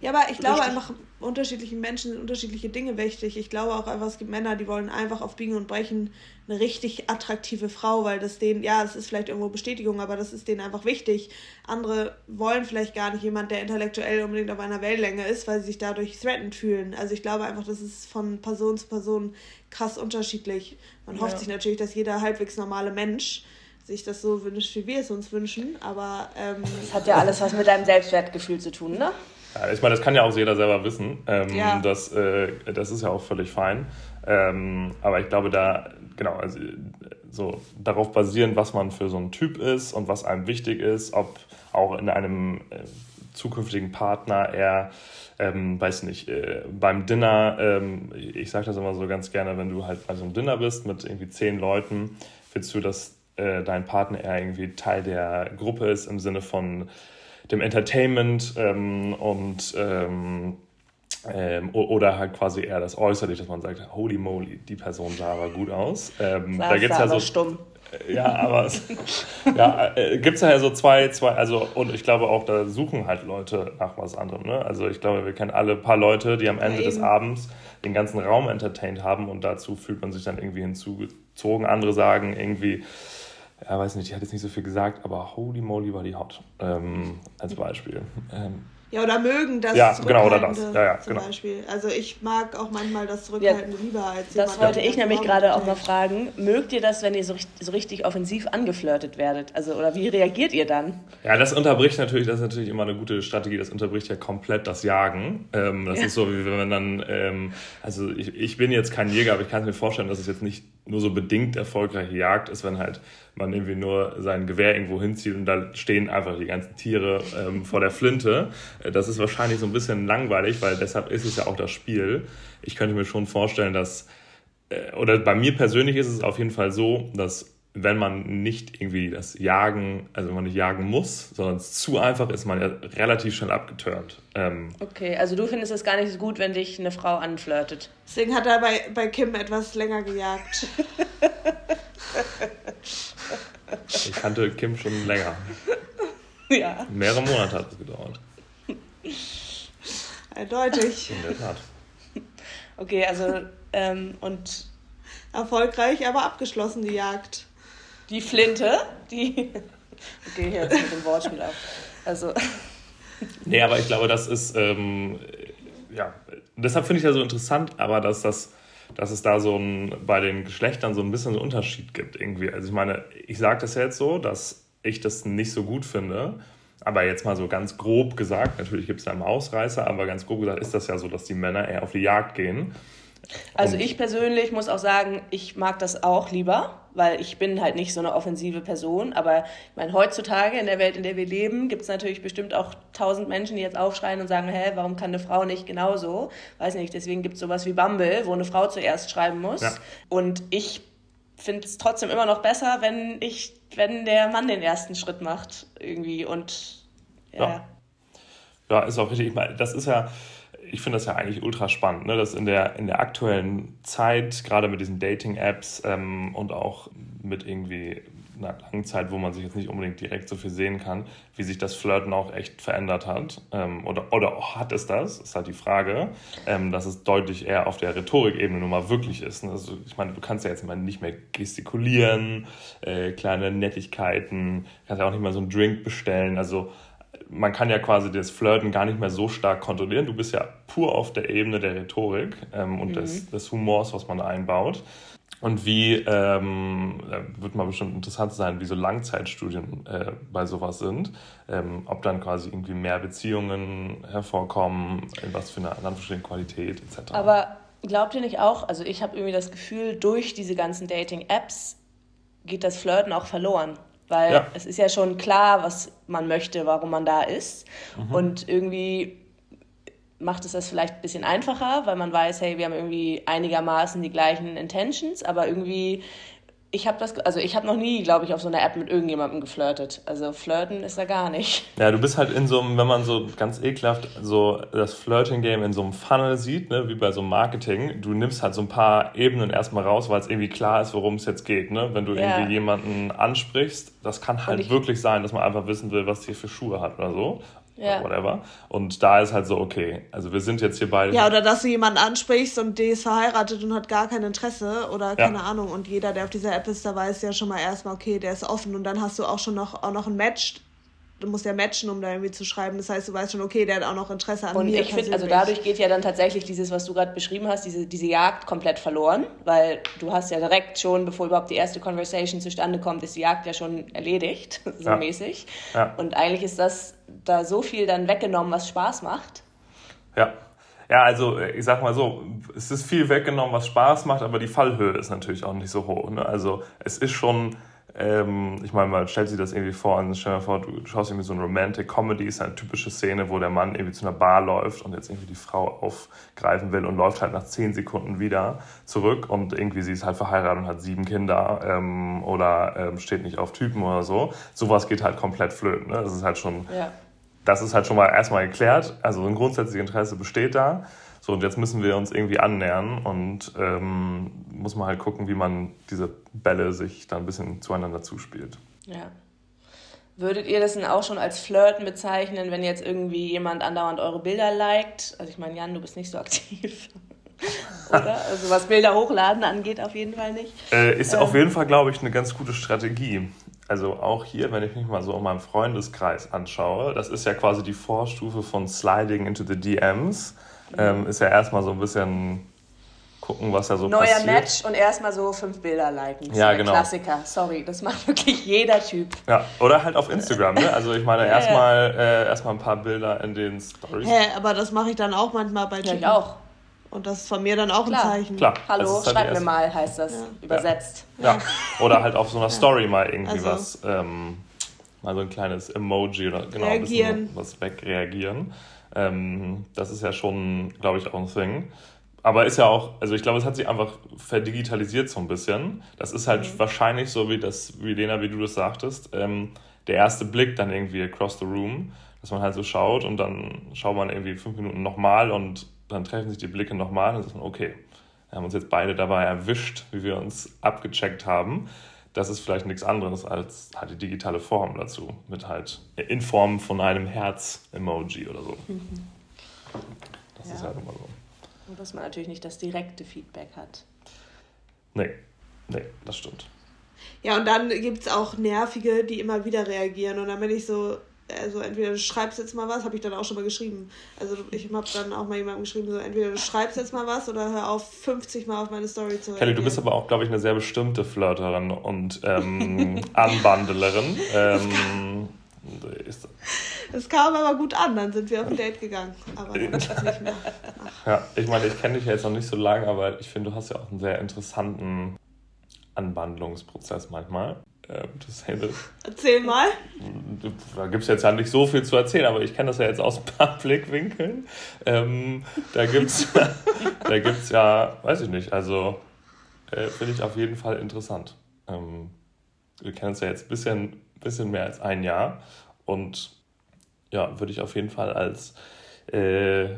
ja, aber ich glaube einfach, unterschiedlichen Menschen sind unterschiedliche Dinge wichtig. Ich glaube auch einfach, es gibt Männer, die wollen einfach auf Biegen und Brechen eine richtig attraktive Frau, weil das denen, ja, das ist vielleicht irgendwo Bestätigung, aber das ist denen einfach wichtig. Andere wollen vielleicht gar nicht jemand, der intellektuell unbedingt auf einer Wellenlänge ist, weil sie sich dadurch threatened fühlen. Also ich glaube einfach, das ist von Person zu Person krass unterschiedlich. Man ja. hofft sich natürlich, dass jeder halbwegs normale Mensch sich das so wünscht, wie wir es uns wünschen, aber... Ähm, das hat ja alles was mit deinem Selbstwertgefühl zu tun, ne? Ja, ich meine, das kann ja auch jeder selber wissen. Ähm, ja. das, äh, das ist ja auch völlig fein. Ähm, aber ich glaube, da, genau, also so darauf basierend, was man für so ein Typ ist und was einem wichtig ist, ob auch in einem äh, zukünftigen Partner er, ähm, weiß nicht, äh, beim Dinner, ähm, ich sage das immer so ganz gerne, wenn du halt bei so einem Dinner bist mit irgendwie zehn Leuten, willst du, dass äh, dein Partner eher irgendwie Teil der Gruppe ist im Sinne von dem Entertainment ähm, und ähm, ähm, oder halt quasi eher das Äußerliche, dass man sagt, holy moly, die Person sah aber gut aus. Ähm, da gibt es ja so. Stumm. Äh, ja, aber ja, äh, gibt es ja so zwei, zwei, also und ich glaube auch, da suchen halt Leute nach was anderem. Ne? Also ich glaube, wir kennen alle paar Leute, die am Ende ja, des Abends den ganzen Raum entertained haben und dazu fühlt man sich dann irgendwie hinzugezogen. Andere sagen irgendwie, ja, weiß nicht, die hat jetzt nicht so viel gesagt, aber holy moly war die hot, ähm, als Beispiel. Ähm, ja, oder mögen das ja, genau, oder das. Ja, ja, zum genau. Beispiel. Also ich mag auch manchmal das Zurückhaltende ja, lieber als Das wollte ich nämlich gerade auch mal fragen. Mögt ihr das, wenn ihr so, so richtig offensiv angeflirtet werdet? Also, oder wie reagiert ihr dann? Ja, das unterbricht natürlich, das ist natürlich immer eine gute Strategie, das unterbricht ja komplett das Jagen. Ähm, das ja. ist so, wie wenn man dann, ähm, also ich, ich bin jetzt kein Jäger, aber ich kann mir vorstellen, dass es jetzt nicht nur so bedingt erfolgreiche Jagd ist, wenn halt man irgendwie nur sein Gewehr irgendwo hinzieht und da stehen einfach die ganzen Tiere ähm, vor der Flinte. Äh, das ist wahrscheinlich so ein bisschen langweilig, weil deshalb ist es ja auch das Spiel. Ich könnte mir schon vorstellen, dass, äh, oder bei mir persönlich ist es auf jeden Fall so, dass wenn man nicht irgendwie das Jagen, also wenn man nicht jagen muss, sondern es zu einfach ist, man ja relativ schnell abgeturnt. Ähm, okay, also du findest es gar nicht so gut, wenn dich eine Frau anflirtet. Deswegen hat er bei, bei Kim etwas länger gejagt. ich kannte Kim schon länger. Ja. Mehrere Monate hat es gedauert. Eindeutig. In der Tat. Okay, also ähm, und erfolgreich, aber abgeschlossen die Jagd. Die Flinte, die. Okay, jetzt mit dem Wortspiel auf. Also. Nee, aber ich glaube, das ist. Ähm, ja, deshalb finde ich ja so interessant, aber dass das dass es da so ein, bei den Geschlechtern so ein bisschen einen Unterschied gibt irgendwie. Also ich meine, ich sage das jetzt so, dass ich das nicht so gut finde. Aber jetzt mal so ganz grob gesagt, natürlich gibt es da immer Ausreißer, aber ganz grob gesagt ist das ja so, dass die Männer eher auf die Jagd gehen. Also ich persönlich muss auch sagen, ich mag das auch lieber, weil ich bin halt nicht so eine offensive Person. Aber ich meine, heutzutage in der Welt, in der wir leben, gibt es natürlich bestimmt auch tausend Menschen, die jetzt aufschreien und sagen, hä, warum kann eine Frau nicht genauso? Weiß nicht, deswegen gibt es sowas wie Bumble, wo eine Frau zuerst schreiben muss. Ja. Und ich finde es trotzdem immer noch besser, wenn ich, wenn der Mann den ersten Schritt macht irgendwie und ja. Ja, ja ist auch richtig. Ich meine, das ist ja ich finde das ja eigentlich ultra spannend, ne? dass in der, in der aktuellen Zeit, gerade mit diesen Dating-Apps ähm, und auch mit irgendwie einer langen Zeit, wo man sich jetzt nicht unbedingt direkt so viel sehen kann, wie sich das Flirten auch echt verändert hat. Ähm, oder, oder hat es das? Ist halt die Frage, ähm, dass es deutlich eher auf der Rhetorikebene nun mal wirklich ist. Ne? Also, ich meine, du kannst ja jetzt mal nicht mehr gestikulieren, äh, kleine Nettigkeiten, kannst ja auch nicht mal so einen Drink bestellen. Also man kann ja quasi das Flirten gar nicht mehr so stark kontrollieren. Du bist ja pur auf der Ebene der Rhetorik ähm, und mhm. des, des Humors, was man einbaut. Und wie, ähm, wird mal bestimmt interessant sein, wie so Langzeitstudien äh, bei sowas sind. Ähm, ob dann quasi irgendwie mehr Beziehungen hervorkommen, in was für eine andere Qualität etc. Aber glaubt ihr nicht auch, also ich habe irgendwie das Gefühl, durch diese ganzen Dating-Apps geht das Flirten auch verloren. Weil ja. es ist ja schon klar, was man möchte, warum man da ist. Mhm. Und irgendwie macht es das vielleicht ein bisschen einfacher, weil man weiß, hey, wir haben irgendwie einigermaßen die gleichen Intentions, aber irgendwie ich habe das, also ich habe noch nie, glaube ich, auf so einer App mit irgendjemandem geflirtet. Also flirten ist da gar nicht. Ja, du bist halt in so einem, wenn man so ganz ekelhaft so das Flirting-Game in so einem Funnel sieht, ne, wie bei so einem Marketing, du nimmst halt so ein paar Ebenen erstmal raus, weil es irgendwie klar ist, worum es jetzt geht. Ne? Wenn du ja. irgendwie jemanden ansprichst, das kann halt wirklich sein, dass man einfach wissen will, was die für Schuhe hat oder so ja. whatever. Und da ist halt so, okay, also wir sind jetzt hier beide. Ja, oder dass du jemanden ansprichst und die ist verheiratet und hat gar kein Interesse oder keine ja. Ahnung. Und jeder, der auf dieser App ist, da weiß ja schon mal erstmal, okay, der ist offen. Und dann hast du auch schon noch, auch noch ein Match du musst ja matchen, um da irgendwie zu schreiben. Das heißt, du weißt schon, okay, der hat auch noch Interesse an und mir. Und ich finde, also dadurch geht ja dann tatsächlich dieses, was du gerade beschrieben hast, diese, diese Jagd komplett verloren, weil du hast ja direkt schon, bevor überhaupt die erste Conversation zustande kommt, ist die Jagd ja schon erledigt, so ja. mäßig. Ja. Und eigentlich ist das da so viel dann weggenommen, was Spaß macht. Ja. Ja, also ich sag mal so, es ist viel weggenommen, was Spaß macht, aber die Fallhöhe ist natürlich auch nicht so hoch. Ne? Also es ist schon ähm, ich meine, man stellt sich das irgendwie vor, und stell dir vor, du schaust irgendwie so eine Romantic Comedy, ist eine typische Szene, wo der Mann irgendwie zu einer Bar läuft und jetzt irgendwie die Frau aufgreifen will und läuft halt nach zehn Sekunden wieder zurück und irgendwie sie ist halt verheiratet und hat sieben Kinder ähm, oder ähm, steht nicht auf Typen oder so. Sowas geht halt komplett flöten. Ne? Das ist halt schon, ja. das ist halt schon mal erstmal geklärt. Also ein grundsätzliches Interesse besteht da. So, und jetzt müssen wir uns irgendwie annähern und ähm, muss man halt gucken, wie man diese Bälle sich da ein bisschen zueinander zuspielt. Ja. Würdet ihr das denn auch schon als Flirten bezeichnen, wenn jetzt irgendwie jemand andauernd eure Bilder liked? Also ich meine, Jan, du bist nicht so aktiv. Oder? Also was Bilder hochladen angeht, auf jeden Fall nicht. Äh, ist ähm. auf jeden Fall, glaube ich, eine ganz gute Strategie. Also auch hier, wenn ich mich mal so in meinem Freundeskreis anschaue, das ist ja quasi die Vorstufe von Sliding into the DMs ähm, ist ja erstmal so ein bisschen gucken, was da so Neuer passiert. Neuer Match und erstmal so fünf Bilder liken. Das ja, genau. Klassiker. Sorry, das macht wirklich jeder Typ. Ja, oder halt auf Instagram, ne? Also ich meine, erstmal äh, erstmal ein paar Bilder in den Stories. Hä, aber das mache ich dann auch manchmal bei Typen. Ja, ich auch. Und das ist von mir dann auch Klar. ein Zeichen. Klar. Hallo, halt schreib mir mal, heißt das, ja. übersetzt. Ja. ja. Oder halt auf so einer Story mal irgendwie also. was, ähm, mal so ein kleines Emoji oder genau, reagieren. ein bisschen was wegreagieren. Ähm, das ist ja schon, glaube ich, auch ein Thing. aber ist ja auch, also ich glaube, es hat sich einfach verdigitalisiert so ein bisschen. Das ist halt mhm. wahrscheinlich so, wie das, wie Lena, wie du das sagtest, ähm, der erste Blick dann irgendwie across the room, dass man halt so schaut und dann schaut man irgendwie fünf Minuten nochmal und dann treffen sich die Blicke nochmal und dann ist man, okay, wir haben uns jetzt beide dabei erwischt, wie wir uns abgecheckt haben. Das ist vielleicht nichts anderes als halt die digitale Form dazu, mit halt in Form von einem Herz-Emoji oder so. Mhm. Das ja. ist halt immer so. Und dass man natürlich nicht das direkte Feedback hat. Nee, nee, das stimmt. Ja, und dann gibt es auch Nervige, die immer wieder reagieren. Und dann bin ich so, also entweder du schreibst jetzt mal was, habe ich dann auch schon mal geschrieben. Also ich habe dann auch mal jemandem geschrieben, so entweder du schreibst jetzt mal was oder hör auf, 50 Mal auf meine Story zu. Kelly, du bist aber auch, glaube ich, eine sehr bestimmte Flirterin und ähm, Anbandelerin. Ähm, es kam aber gut an, dann sind wir auf ein Date gegangen. Aber dann nicht mehr. Ja, ich meine, ich kenne dich ja jetzt noch nicht so lange, aber ich finde, du hast ja auch einen sehr interessanten Anwandlungsprozess manchmal. Das Erzähl mal. Da gibt es jetzt ja nicht so viel zu erzählen, aber ich kenne das ja jetzt aus ein paar Blickwinkeln. Ähm, da gibt es da gibt's ja, weiß ich nicht, also äh, finde ich auf jeden Fall interessant. Ähm, wir kennen uns ja jetzt ein bisschen, bisschen mehr als ein Jahr und ja, würde ich auf jeden Fall als äh,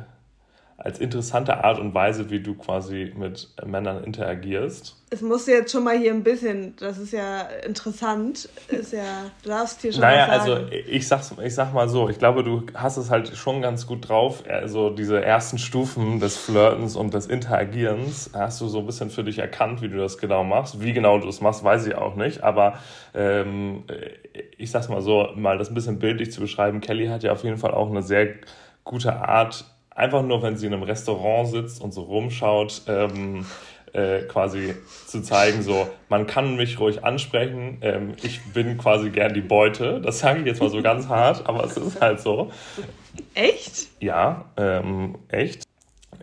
als interessante Art und Weise, wie du quasi mit Männern interagierst. Es muss jetzt schon mal hier ein bisschen, das ist ja interessant, ist ja, du darfst hier schon naja, was sagen. also ich sag's, ich sag mal so, ich glaube, du hast es halt schon ganz gut drauf, also diese ersten Stufen des Flirtens und des Interagierens hast du so ein bisschen für dich erkannt, wie du das genau machst. Wie genau du das machst, weiß ich auch nicht, aber ähm, ich sag's mal so, mal das ein bisschen bildlich zu beschreiben, Kelly hat ja auf jeden Fall auch eine sehr gute Art, einfach nur, wenn sie in einem Restaurant sitzt und so rumschaut, ähm, äh, quasi zu zeigen, so, man kann mich ruhig ansprechen, ähm, ich bin quasi gern die Beute. Das sage ich jetzt mal so ganz hart, aber es ist halt so. Echt? Ja, ähm, echt.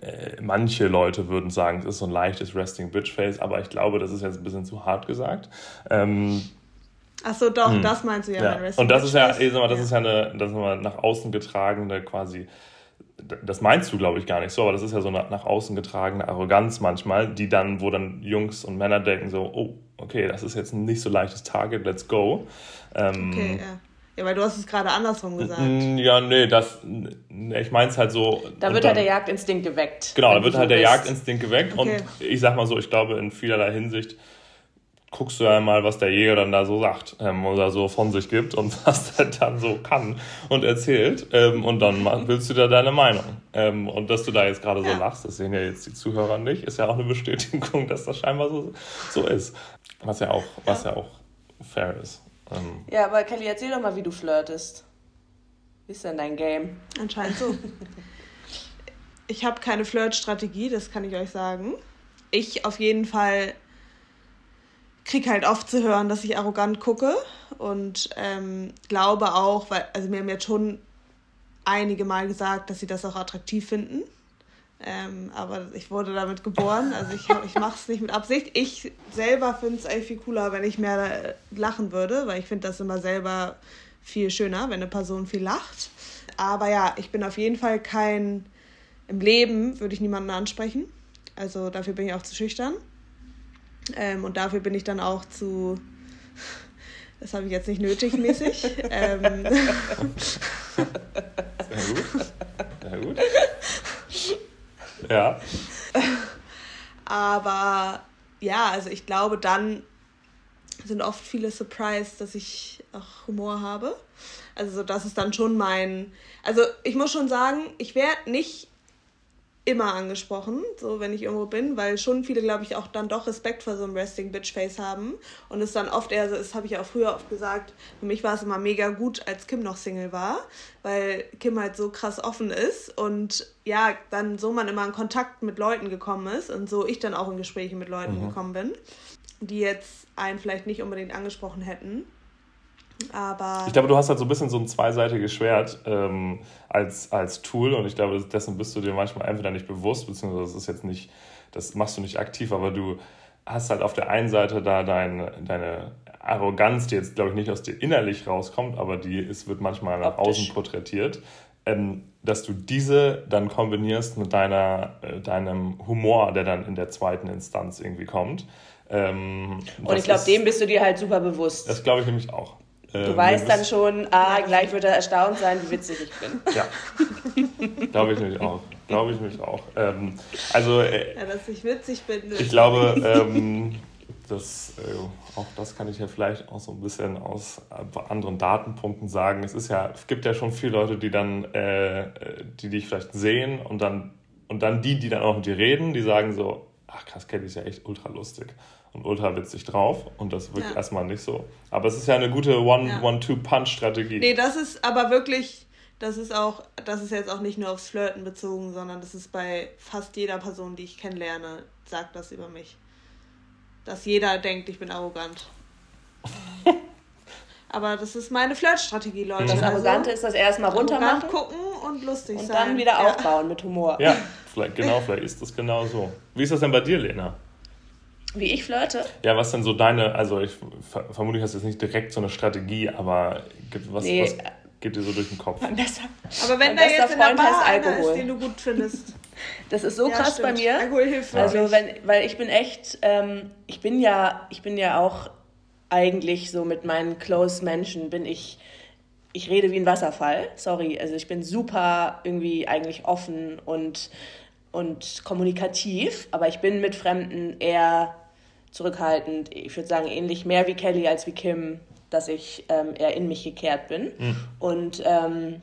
Äh, manche Leute würden sagen, es ist so ein leichtes Resting Bitch Face, aber ich glaube, das ist jetzt ein bisschen zu hart gesagt. Ähm, Ach so, doch, hm. das meinst du ja. ja. Und das ist ja, ich sag mal, das ja. ist ja eine, das ist mal nach außen getragene quasi das meinst du, glaube ich, gar nicht so, aber das ist ja so eine nach außen getragene Arroganz manchmal, die dann, wo dann Jungs und Männer denken so, oh, okay, das ist jetzt ein nicht so leichtes Target, let's go. Ähm, okay, ja. Ja, weil du hast es gerade andersrum gesagt. Ja, nee, das, ich meine es halt so. Da wird halt der Jagdinstinkt geweckt. Genau, da wird halt der bist. Jagdinstinkt geweckt okay. und ich sag mal so, ich glaube in vielerlei Hinsicht guckst du ja mal, was der Jäger dann da so sagt ähm, oder so von sich gibt und was er dann so kann und erzählt. Ähm, und dann willst du da deine Meinung. Ähm, und dass du da jetzt gerade so lachst, das sehen ja jetzt die Zuhörer nicht, ist ja auch eine Bestätigung, dass das scheinbar so, so ist. Was ja auch, was ja, auch fair ist. Ähm, ja, aber Kelly, erzähl doch mal, wie du flirtest. Wie ist denn dein Game? Anscheinend so. ich habe keine Flirtstrategie, das kann ich euch sagen. Ich auf jeden Fall krieg halt oft zu hören, dass ich arrogant gucke und ähm, glaube auch, weil, also mir haben jetzt schon einige Mal gesagt, dass sie das auch attraktiv finden. Ähm, aber ich wurde damit geboren, also ich, ich mache es nicht mit Absicht. Ich selber finde es eigentlich viel cooler, wenn ich mehr lachen würde, weil ich finde das immer selber viel schöner, wenn eine Person viel lacht. Aber ja, ich bin auf jeden Fall kein, im Leben würde ich niemanden ansprechen. Also dafür bin ich auch zu schüchtern. Ähm, und dafür bin ich dann auch zu, das habe ich jetzt nicht nötig mäßig. ähm, Sehr gut. Sehr gut. Ja. Aber ja, also ich glaube, dann sind oft viele surprised, dass ich auch Humor habe. Also das ist dann schon mein. Also ich muss schon sagen, ich werde nicht immer angesprochen, so wenn ich irgendwo bin, weil schon viele, glaube ich, auch dann doch Respekt vor so einem Resting Bitch Face haben und es dann oft eher so ist, habe ich auch früher oft gesagt, für mich war es immer mega gut, als Kim noch Single war, weil Kim halt so krass offen ist und ja, dann so man immer in Kontakt mit Leuten gekommen ist und so ich dann auch in Gespräche mit Leuten mhm. gekommen bin, die jetzt einen vielleicht nicht unbedingt angesprochen hätten. Aber ich glaube, du hast halt so ein bisschen so ein zweiseitiges Schwert ähm, als, als Tool und ich glaube, dessen bist du dir manchmal entweder nicht bewusst, beziehungsweise das ist jetzt nicht, das machst du nicht aktiv, aber du hast halt auf der einen Seite da dein, deine Arroganz, die jetzt, glaube ich, nicht aus dir innerlich rauskommt, aber die ist, wird manchmal nach Optisch. außen porträtiert. ähm, dass du diese dann kombinierst mit deiner, äh, deinem Humor, der dann in der zweiten Instanz irgendwie kommt. Ähm, und ich glaube, dem bist du dir halt super bewusst. Das glaube ich nämlich auch. Du ähm, weißt dann schon, ah, gleich wird er erstaunt sein, wie witzig ich bin. Ja, glaube ich nämlich auch. Glaube ich nämlich auch. Ähm, also, äh, ja, dass ich witzig bin. Ich glaube, ähm, das, äh, auch das kann ich ja vielleicht auch so ein bisschen aus anderen Datenpunkten sagen. Es ist ja, es gibt ja schon viele Leute, die dann, äh, die dich vielleicht sehen und dann, und dann die, die dann auch mit dir reden, die sagen so, ach krass, Kelly ist ja echt ultra lustig und ultra witzig drauf und das wirkt ja. erstmal nicht so. Aber es ist ja eine gute One-Two-Punch-Strategie. Nee, das ist aber wirklich, das ist auch, das ist jetzt auch nicht nur aufs Flirten bezogen, sondern das ist bei fast jeder Person, die ich kennenlerne, sagt das über mich. Dass jeder denkt, ich bin arrogant. aber das ist meine Flirtstrategie, Leute. Das Arrogante also, ist das erstmal runtermachen. gucken und lustig und sein. Und dann wieder ja. aufbauen mit Humor. Ja, vielleicht, genau, vielleicht ist das genau so. Wie ist das denn bei dir, Lena? Wie ich flirte? Ja, was denn so deine, also ich vermute, hast jetzt nicht direkt so eine Strategie, aber was, nee. was geht dir so durch den Kopf? Besser, aber wenn da jetzt in der Bar einer ist, den du gut findest. Das ist so ja, krass stimmt. bei mir. Alkohol hilft Also wenn, weil ich bin echt, ähm, ich bin ja, ich bin ja auch eigentlich so mit meinen close Menschen bin ich, ich rede wie ein Wasserfall. Sorry, also ich bin super irgendwie eigentlich offen und und kommunikativ, aber ich bin mit Fremden eher zurückhaltend. Ich würde sagen, ähnlich mehr wie Kelly als wie Kim, dass ich ähm, eher in mich gekehrt bin. Mhm. Und ähm,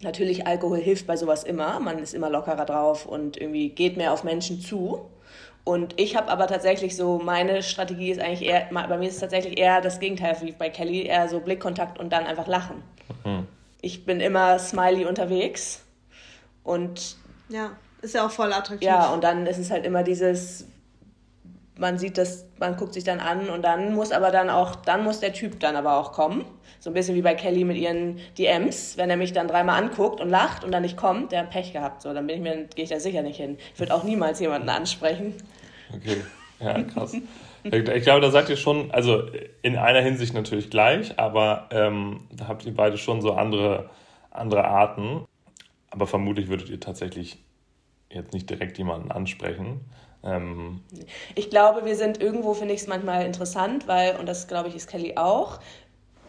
natürlich, Alkohol hilft bei sowas immer. Man ist immer lockerer drauf und irgendwie geht mehr auf Menschen zu. Und ich habe aber tatsächlich so, meine Strategie ist eigentlich eher, bei mir ist es tatsächlich eher das Gegenteil wie bei Kelly, eher so Blickkontakt und dann einfach lachen. Mhm. Ich bin immer smiley unterwegs und. Ja, ist ja auch voll attraktiv. Ja, und dann ist es halt immer dieses, man sieht das, man guckt sich dann an und dann muss aber dann auch, dann muss der Typ dann aber auch kommen. So ein bisschen wie bei Kelly mit ihren DMs, wenn er mich dann dreimal anguckt und lacht und dann nicht kommt, der hat Pech gehabt. So, dann bin ich mir, gehe ich da sicher nicht hin. Ich würde auch niemals jemanden ansprechen. Okay, ja, krass. ich glaube, da seid ihr schon, also in einer Hinsicht natürlich gleich, aber ähm, da habt ihr beide schon so andere, andere Arten. Aber vermutlich würdet ihr tatsächlich jetzt nicht direkt jemanden ansprechen. Ähm, ich glaube, wir sind irgendwo, finde ich es manchmal interessant, weil, und das glaube ich ist Kelly auch,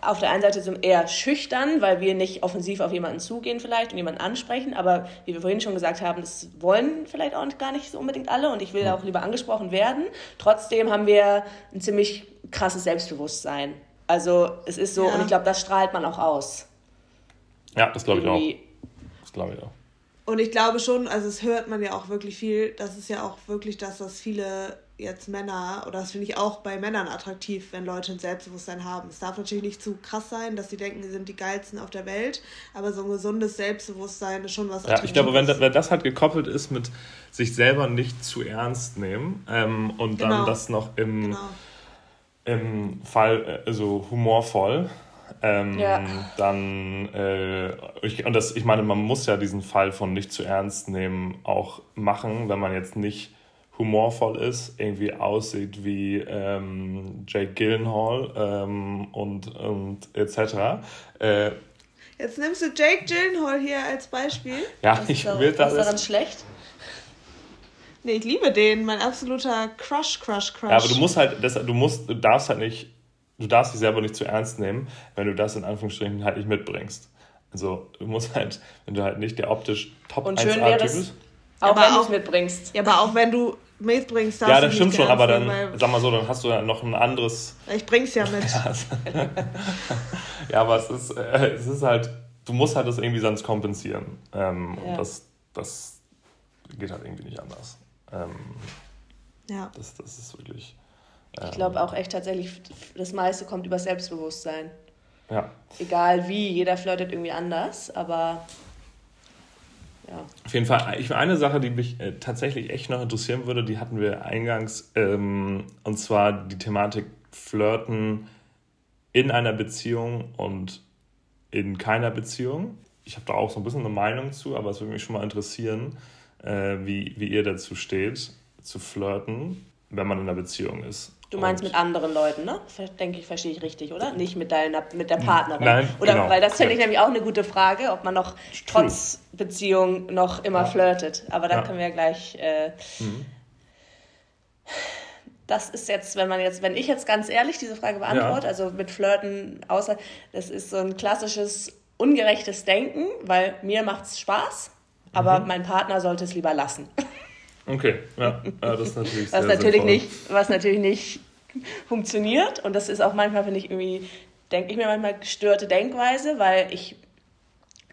auf der einen Seite sind eher schüchtern, weil wir nicht offensiv auf jemanden zugehen vielleicht und jemanden ansprechen, aber wie wir vorhin schon gesagt haben, das wollen vielleicht auch gar nicht so unbedingt alle und ich will auch lieber angesprochen werden. Trotzdem haben wir ein ziemlich krasses Selbstbewusstsein. Also es ist so, ja. und ich glaube, das strahlt man auch aus. Ja, das glaube ich auch. Das glaube ich auch. Und ich glaube schon, also es hört man ja auch wirklich viel, das ist ja auch wirklich das, was viele jetzt Männer, oder das finde ich auch bei Männern attraktiv, wenn Leute ein Selbstbewusstsein haben. Es darf natürlich nicht zu krass sein, dass sie denken, sie sind die geilsten auf der Welt, aber so ein gesundes Selbstbewusstsein ist schon was Ja, ich glaube, wenn das, wenn das halt gekoppelt ist mit sich selber nicht zu ernst nehmen ähm, und genau. dann das noch im, genau. im Fall, also humorvoll, ähm, ja. Dann, äh, ich, und das, ich meine, man muss ja diesen Fall von nicht zu ernst nehmen auch machen, wenn man jetzt nicht humorvoll ist, irgendwie aussieht wie ähm, Jake Gyllenhaal ähm, und, und etc. Äh, Jetzt nimmst du Jake Gyllenhaal hier als Beispiel. Ja, was ich will das. Was daran schlecht? Nee, ich liebe den, mein absoluter Crush, Crush, Crush. Ja, aber du musst halt, das, du musst, du darfst halt nicht du darfst dich selber nicht zu ernst nehmen, wenn du das in Anführungsstrichen halt nicht mitbringst. Also du musst halt, wenn du halt nicht der optisch Top 1A-Typ bist. Auch aber wenn du es mitbringst. Ja, aber auch wenn du mitbringst, darfst Ja, das stimmt schon, aber dann, sag mal so, dann hast du ja noch ein anderes. Ich bring's ja mit. ja, aber es ist, äh, es ist halt, du musst halt das irgendwie sonst kompensieren. Ähm, ja. Und das, das geht halt irgendwie nicht anders. Ähm, ja. Das, das ist wirklich. Ich glaube auch echt tatsächlich, das meiste kommt über Selbstbewusstsein. Ja. Egal wie, jeder flirtet irgendwie anders, aber ja. Auf jeden Fall, ich, eine Sache, die mich äh, tatsächlich echt noch interessieren würde, die hatten wir eingangs, ähm, und zwar die Thematik Flirten in einer Beziehung und in keiner Beziehung. Ich habe da auch so ein bisschen eine Meinung zu, aber es würde mich schon mal interessieren, äh, wie, wie ihr dazu steht, zu flirten wenn man in einer Beziehung ist Du meinst und mit anderen Leuten, ne? Denke ich, verstehe ich richtig, oder? Nicht mit deiner, mit der Partnerin. Nein, oder genau. weil das finde ich nämlich auch eine gute Frage, ob man noch trotz Beziehung noch immer ja. flirtet. Aber da ja. können wir gleich. Äh, mhm. Das ist jetzt, wenn man jetzt, wenn ich jetzt ganz ehrlich diese Frage beantworte, ja. also mit Flirten, außer das ist so ein klassisches ungerechtes Denken, weil mir macht es Spaß, aber mhm. mein Partner sollte es lieber lassen. Okay, ja, ja das ist natürlich was natürlich nicht, Was natürlich nicht funktioniert und das ist auch manchmal, finde ich, irgendwie, denke ich mir manchmal gestörte Denkweise, weil ich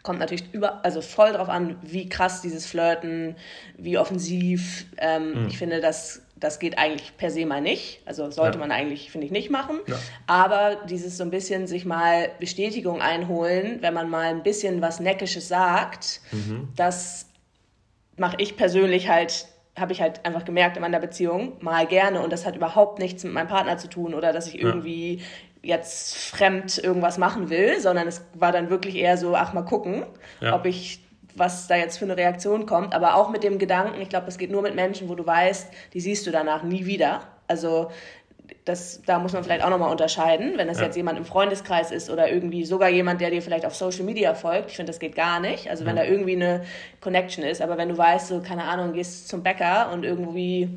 kommt natürlich über, also voll drauf an, wie krass dieses Flirten, wie offensiv. Ähm, mhm. Ich finde, das, das geht eigentlich per se mal nicht. Also sollte ja. man eigentlich, finde ich, nicht machen. Ja. Aber dieses so ein bisschen sich mal Bestätigung einholen, wenn man mal ein bisschen was Neckisches sagt, mhm. das mache ich persönlich halt habe ich halt einfach gemerkt in meiner Beziehung mal gerne und das hat überhaupt nichts mit meinem Partner zu tun oder dass ich irgendwie ja. jetzt fremd irgendwas machen will, sondern es war dann wirklich eher so, ach mal gucken, ja. ob ich was da jetzt für eine Reaktion kommt, aber auch mit dem Gedanken, ich glaube, das geht nur mit Menschen, wo du weißt, die siehst du danach nie wieder. Also das, da muss man vielleicht auch nochmal unterscheiden, wenn das ja. jetzt jemand im Freundeskreis ist oder irgendwie sogar jemand, der dir vielleicht auf Social Media folgt. Ich finde, das geht gar nicht. Also wenn ja. da irgendwie eine Connection ist, aber wenn du weißt, so, keine Ahnung, gehst zum Bäcker und irgendwie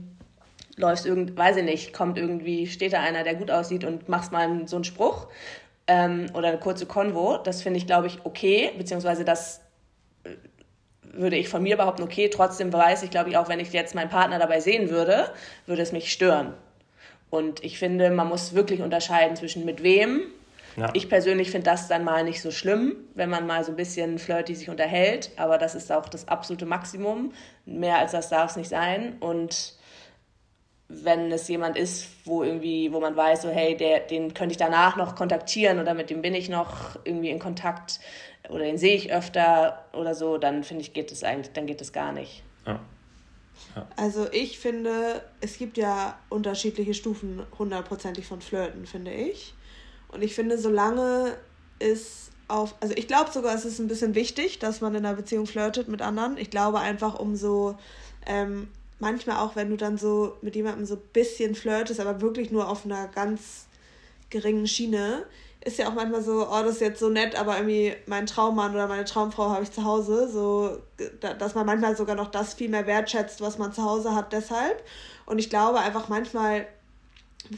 läufst irgend, weiß ich nicht, kommt irgendwie, steht da einer, der gut aussieht und machst mal so einen Spruch ähm, oder eine kurze Konvo, das finde ich, glaube ich, okay, beziehungsweise das äh, würde ich von mir behaupten, okay, trotzdem weiß ich, glaube ich, auch wenn ich jetzt meinen Partner dabei sehen würde, würde es mich stören. Und ich finde, man muss wirklich unterscheiden zwischen mit wem. Ja. Ich persönlich finde das dann mal nicht so schlimm, wenn man mal so ein bisschen flirty sich unterhält, aber das ist auch das absolute Maximum. Mehr als das darf es nicht sein. Und wenn es jemand ist, wo irgendwie, wo man weiß, so hey, der, den könnte ich danach noch kontaktieren oder mit dem bin ich noch irgendwie in Kontakt oder den sehe ich öfter oder so, dann finde ich, geht es eigentlich, dann geht es gar nicht. Ja. Also ich finde, es gibt ja unterschiedliche Stufen hundertprozentig von Flirten, finde ich. Und ich finde, solange es auf, also ich glaube sogar, es ist ein bisschen wichtig, dass man in einer Beziehung flirtet mit anderen. Ich glaube einfach, um so, ähm, manchmal auch, wenn du dann so mit jemandem so ein bisschen flirtest, aber wirklich nur auf einer ganz geringen Schiene, ist ja auch manchmal so, oh, das ist jetzt so nett, aber irgendwie mein Traummann oder meine Traumfrau habe ich zu Hause. So, dass man manchmal sogar noch das viel mehr wertschätzt, was man zu Hause hat, deshalb. Und ich glaube einfach manchmal,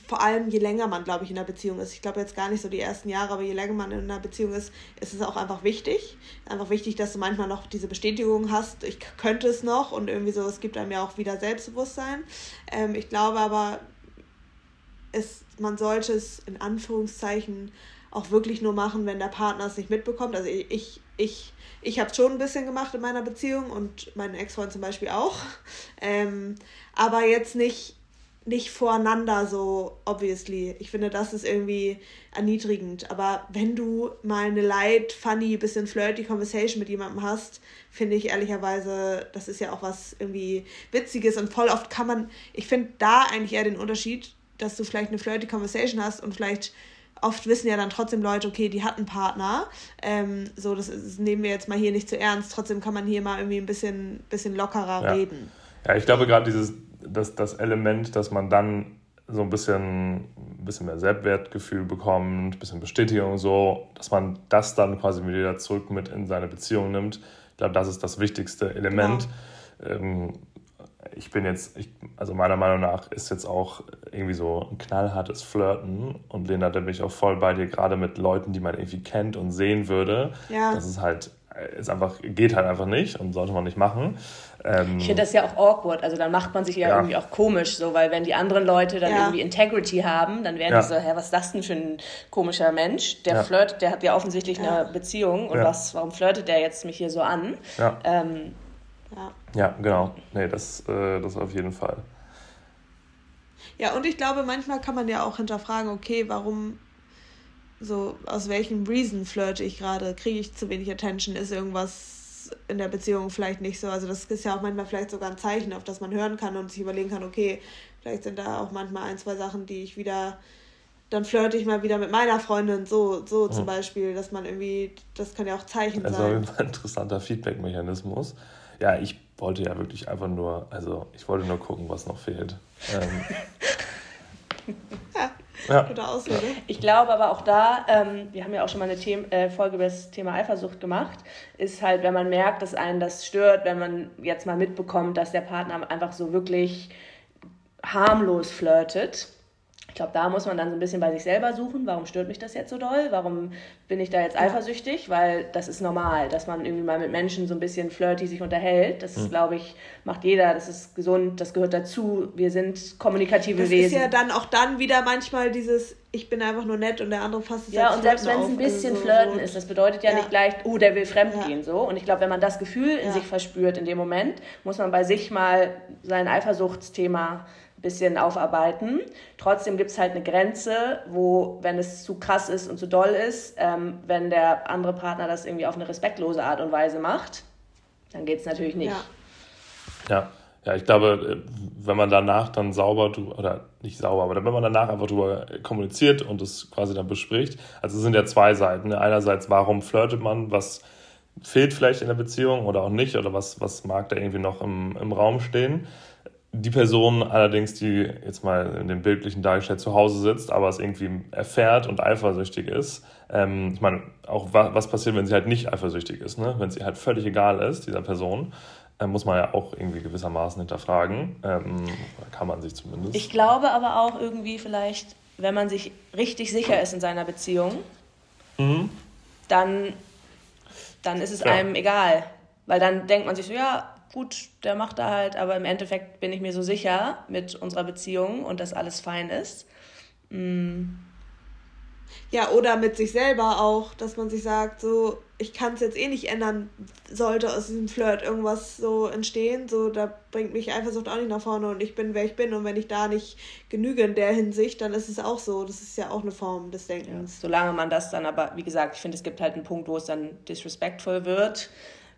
vor allem je länger man, glaube ich, in einer Beziehung ist. Ich glaube jetzt gar nicht so die ersten Jahre, aber je länger man in einer Beziehung ist, ist es auch einfach wichtig. Einfach wichtig, dass du manchmal noch diese Bestätigung hast, ich könnte es noch und irgendwie so, es gibt einem ja auch wieder Selbstbewusstsein. Ähm, ich glaube aber, es, man sollte es in Anführungszeichen auch wirklich nur machen, wenn der Partner es nicht mitbekommt. Also ich, ich, ich habe schon ein bisschen gemacht in meiner Beziehung und mein Ex-Freund zum Beispiel auch. Ähm, aber jetzt nicht, nicht voreinander so, obviously. Ich finde, das ist irgendwie erniedrigend. Aber wenn du mal eine light, funny, bisschen flirty Conversation mit jemandem hast, finde ich ehrlicherweise, das ist ja auch was irgendwie Witziges und voll oft kann man, ich finde da eigentlich eher den Unterschied, dass du vielleicht eine flirty Conversation hast und vielleicht oft wissen ja dann trotzdem Leute, okay, die hat einen Partner. Ähm, so, das, ist, nehmen wir jetzt mal hier nicht zu ernst. Trotzdem kann man hier mal irgendwie ein bisschen, bisschen lockerer ja. reden. Ja, ich glaube gerade dieses, das, das Element, dass man dann so ein bisschen, ein bisschen mehr Selbstwertgefühl bekommt, ein bisschen Bestätigung so, dass man das dann quasi wieder zurück mit in seine Beziehung nimmt. Ich glaube, das ist das wichtigste Element. Genau. Ähm, ich bin jetzt, ich, also meiner Meinung nach ist jetzt auch irgendwie so ein knallhartes Flirten und Lena, da bin ich auch voll bei dir, gerade mit Leuten, die man irgendwie kennt und sehen würde. Ja. Das ist halt, ist einfach, geht halt einfach nicht und sollte man nicht machen. Ähm, ich finde das ja auch awkward, also dann macht man sich ja, ja, irgendwie auch komisch, so, weil wenn die anderen Leute dann ja. irgendwie Integrity haben, dann werden ja. die so, hä, was ist das denn für ein komischer Mensch? Der flirtet, der hat ja offensichtlich eine Beziehung und was, warum flirtet der jetzt mich hier so an? Ähm, ja. Ja, genau. Nee, das, äh, das auf jeden Fall. Ja, und ich glaube, manchmal kann man ja auch hinterfragen, okay, warum so, aus welchem Reason flirte ich gerade? Kriege ich zu wenig Attention? Ist irgendwas in der Beziehung vielleicht nicht so? Also das ist ja auch manchmal vielleicht sogar ein Zeichen, auf das man hören kann und sich überlegen kann, okay, vielleicht sind da auch manchmal ein, zwei Sachen, die ich wieder dann flirte ich mal wieder mit meiner Freundin, so, so zum Beispiel, dass man irgendwie, das kann ja auch Zeichen also sein. Also ein interessanter Feedback-Mechanismus. Ja, ich wollte ja wirklich einfach nur, also ich wollte nur gucken, was noch fehlt. Ähm, ja, gute Ausrede. Ich glaube aber auch da, ähm, wir haben ja auch schon mal eine The äh, Folge über das Thema Eifersucht gemacht, ist halt, wenn man merkt, dass einen das stört, wenn man jetzt mal mitbekommt, dass der Partner einfach so wirklich harmlos flirtet glaube, da muss man dann so ein bisschen bei sich selber suchen. Warum stört mich das jetzt so doll? Warum bin ich da jetzt eifersüchtig? Weil das ist normal, dass man irgendwie mal mit Menschen so ein bisschen flirty sich unterhält. Das, mhm. glaube ich, macht jeder. Das ist gesund, das gehört dazu. Wir sind kommunikative das Wesen. Das ist ja dann auch dann wieder manchmal dieses, ich bin einfach nur nett und der andere fasst es Ja, und selbst wenn es ein bisschen also Flirten so. ist, das bedeutet ja, ja, nicht gleich, oh, der will fremdgehen. Ja. So. Und ich glaube, wenn man das Gefühl in ja. sich verspürt in dem Moment, muss man bei sich mal sein Eifersuchtsthema bisschen aufarbeiten. Trotzdem gibt es halt eine Grenze, wo, wenn es zu krass ist und zu doll ist, ähm, wenn der andere Partner das irgendwie auf eine respektlose Art und Weise macht, dann geht es natürlich nicht. Ja. ja. ja, ich glaube, äh, wenn man danach dann sauber, oder nicht sauber, aber wenn man danach einfach darüber kommuniziert und es quasi dann bespricht, also es sind ja zwei Seiten. Einerseits, warum flirtet man, was fehlt vielleicht in der Beziehung oder auch nicht, oder was, was mag da irgendwie noch im, im Raum stehen die Person allerdings, die jetzt mal in dem bildlichen dargestellt zu Hause sitzt, aber es irgendwie erfährt und eifersüchtig ist, ähm, ich meine, auch wa was passiert, wenn sie halt nicht eifersüchtig ist, ne? wenn sie halt völlig egal ist, dieser Person, äh, muss man ja auch irgendwie gewissermaßen hinterfragen. Ähm, kann man sich zumindest. Ich glaube aber auch irgendwie vielleicht, wenn man sich richtig sicher ist in seiner Beziehung, mhm. dann, dann ist es ja. einem egal. Weil dann denkt man sich so, ja, gut, der macht da halt, aber im Endeffekt bin ich mir so sicher mit unserer Beziehung und dass alles fein ist. Mm. Ja, oder mit sich selber auch, dass man sich sagt, so, ich kann es jetzt eh nicht ändern, sollte aus diesem Flirt irgendwas so entstehen, so, da bringt mich Eifersucht auch nicht nach vorne und ich bin, wer ich bin und wenn ich da nicht genüge in der Hinsicht, dann ist es auch so, das ist ja auch eine Form des Denkens. Ja, solange man das dann aber, wie gesagt, ich finde, es gibt halt einen Punkt, wo es dann disrespectful wird,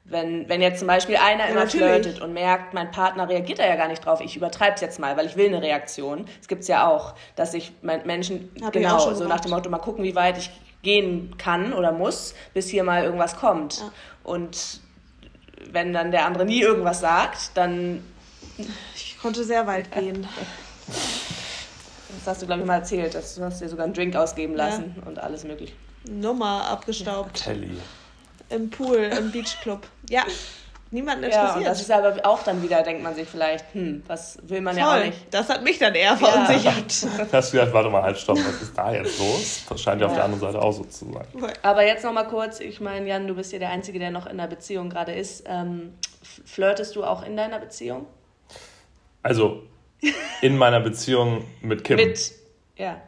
wenn, wenn jetzt zum Beispiel einer ja, immer natürlich. flirtet und merkt, mein Partner reagiert da ja gar nicht drauf, ich übertreibe es jetzt mal, weil ich will eine Reaktion. Es gibt es ja auch, dass sich Menschen, Hab genau, so gemacht. nach dem Motto, mal gucken, wie weit ich gehen kann oder muss, bis hier mal irgendwas kommt. Ja. Und wenn dann der andere nie irgendwas sagt, dann... Ich konnte sehr weit gehen. Das hast du, glaube ich, mal erzählt, dass du hast dir sogar einen Drink ausgeben lassen ja. und alles mögliche. Nummer abgestaubt. Kelly im Pool, im Beachclub. Ja, niemand interessiert. Ja, und das ist aber auch dann wieder, denkt man sich vielleicht, hm, was will man Voll. ja auch nicht. Das hat mich dann eher verunsichert. Ja. Hast du gedacht, warte mal, halt, stopp, was ist da jetzt los? Das scheint ja, ja auf der anderen Seite auch so zu sein. Aber jetzt noch mal kurz, ich meine, Jan, du bist ja der Einzige, der noch in einer Beziehung gerade ist. Ähm, flirtest du auch in deiner Beziehung? Also, in meiner Beziehung mit Kim. Mit, ja.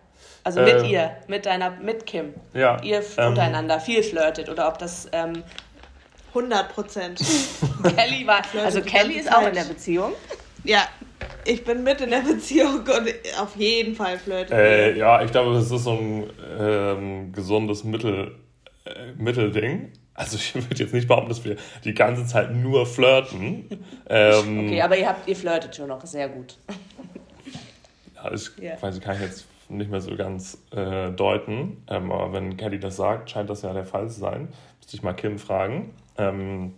Also mit äh, ihr, mit deiner, mit Kim. Ja. Ihr ähm, untereinander viel flirtet oder ob das. Ähm, 100 Prozent. Kelly war. Also Kelly ist auch in der Beziehung. Ja, ich bin mit in der Beziehung und auf jeden Fall flirten. Äh, ja, ich glaube, das ist so ein ähm, gesundes Mittel, äh, Mittelding. Also ich würde jetzt nicht behaupten, dass wir die ganze Zeit nur flirten. Ähm, okay, aber ihr habt, ihr flirtet schon noch sehr gut. ja, ich yeah. weiß, kann ich jetzt nicht mehr so ganz äh, deuten. Ähm, aber wenn Kelly das sagt, scheint das ja der Fall zu sein. Müsste ich mal Kim fragen. Ähm,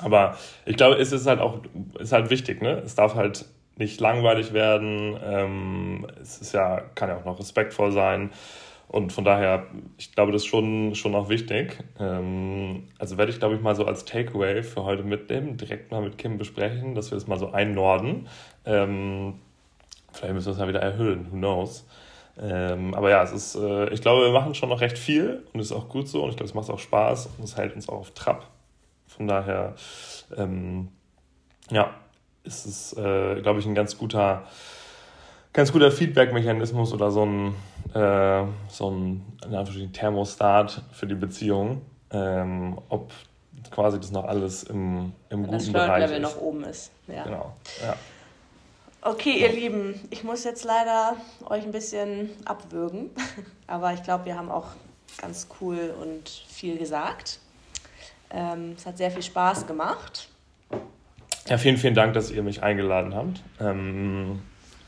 aber ich glaube, es ist halt auch ist halt wichtig, ne? Es darf halt nicht langweilig werden. Ähm, es ist ja, kann ja auch noch respektvoll sein. Und von daher, ich glaube, das ist schon, schon auch wichtig. Ähm, also werde ich, glaube ich, mal so als Takeaway für heute mitnehmen, direkt mal mit Kim besprechen, dass wir das mal so einnorden. Ähm, vielleicht müssen wir es ja wieder erhöhen, who knows. Ähm, aber ja, es ist, äh, ich glaube, wir machen schon noch recht viel und es ist auch gut so und ich glaube, es macht auch Spaß und es hält uns auch auf Trab. Von daher, ähm, ja, ist es, äh, glaube ich, ein ganz guter, ganz guter Feedback-Mechanismus oder so ein, äh, so ein Thermostat für die Beziehung, ähm, ob quasi das noch alles im, im guten das Bereich ist. noch oben ist. Ja. Genau, ja. Okay, ihr Lieben, ich muss jetzt leider euch ein bisschen abwürgen, aber ich glaube, wir haben auch ganz cool und viel gesagt. Ähm, es hat sehr viel Spaß gemacht. Ja, vielen, vielen Dank, dass ihr mich eingeladen habt. Ähm,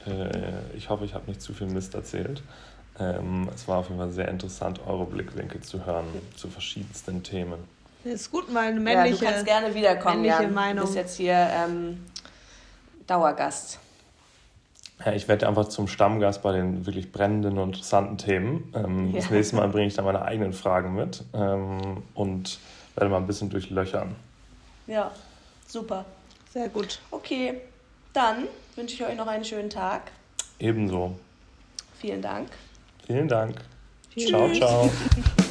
äh, ich hoffe, ich habe nicht zu viel Mist erzählt. Ähm, es war auf jeden Fall sehr interessant, eure Blickwinkel zu hören zu verschiedensten Themen. ist gut, mal eine männliche, ja, du kannst gerne wiederkommen, männliche. Meinung. Du bist jetzt hier ähm, Dauergast. Ja, ich werde einfach zum Stammgast bei den wirklich brennenden und interessanten Themen. Ähm, ja. Das nächste Mal bringe ich dann meine eigenen Fragen mit ähm, und werde mal ein bisschen durchlöchern. Ja, super. Sehr gut. Okay, dann wünsche ich euch noch einen schönen Tag. Ebenso. Vielen Dank. Vielen Dank. Tschüss. Ciao, ciao.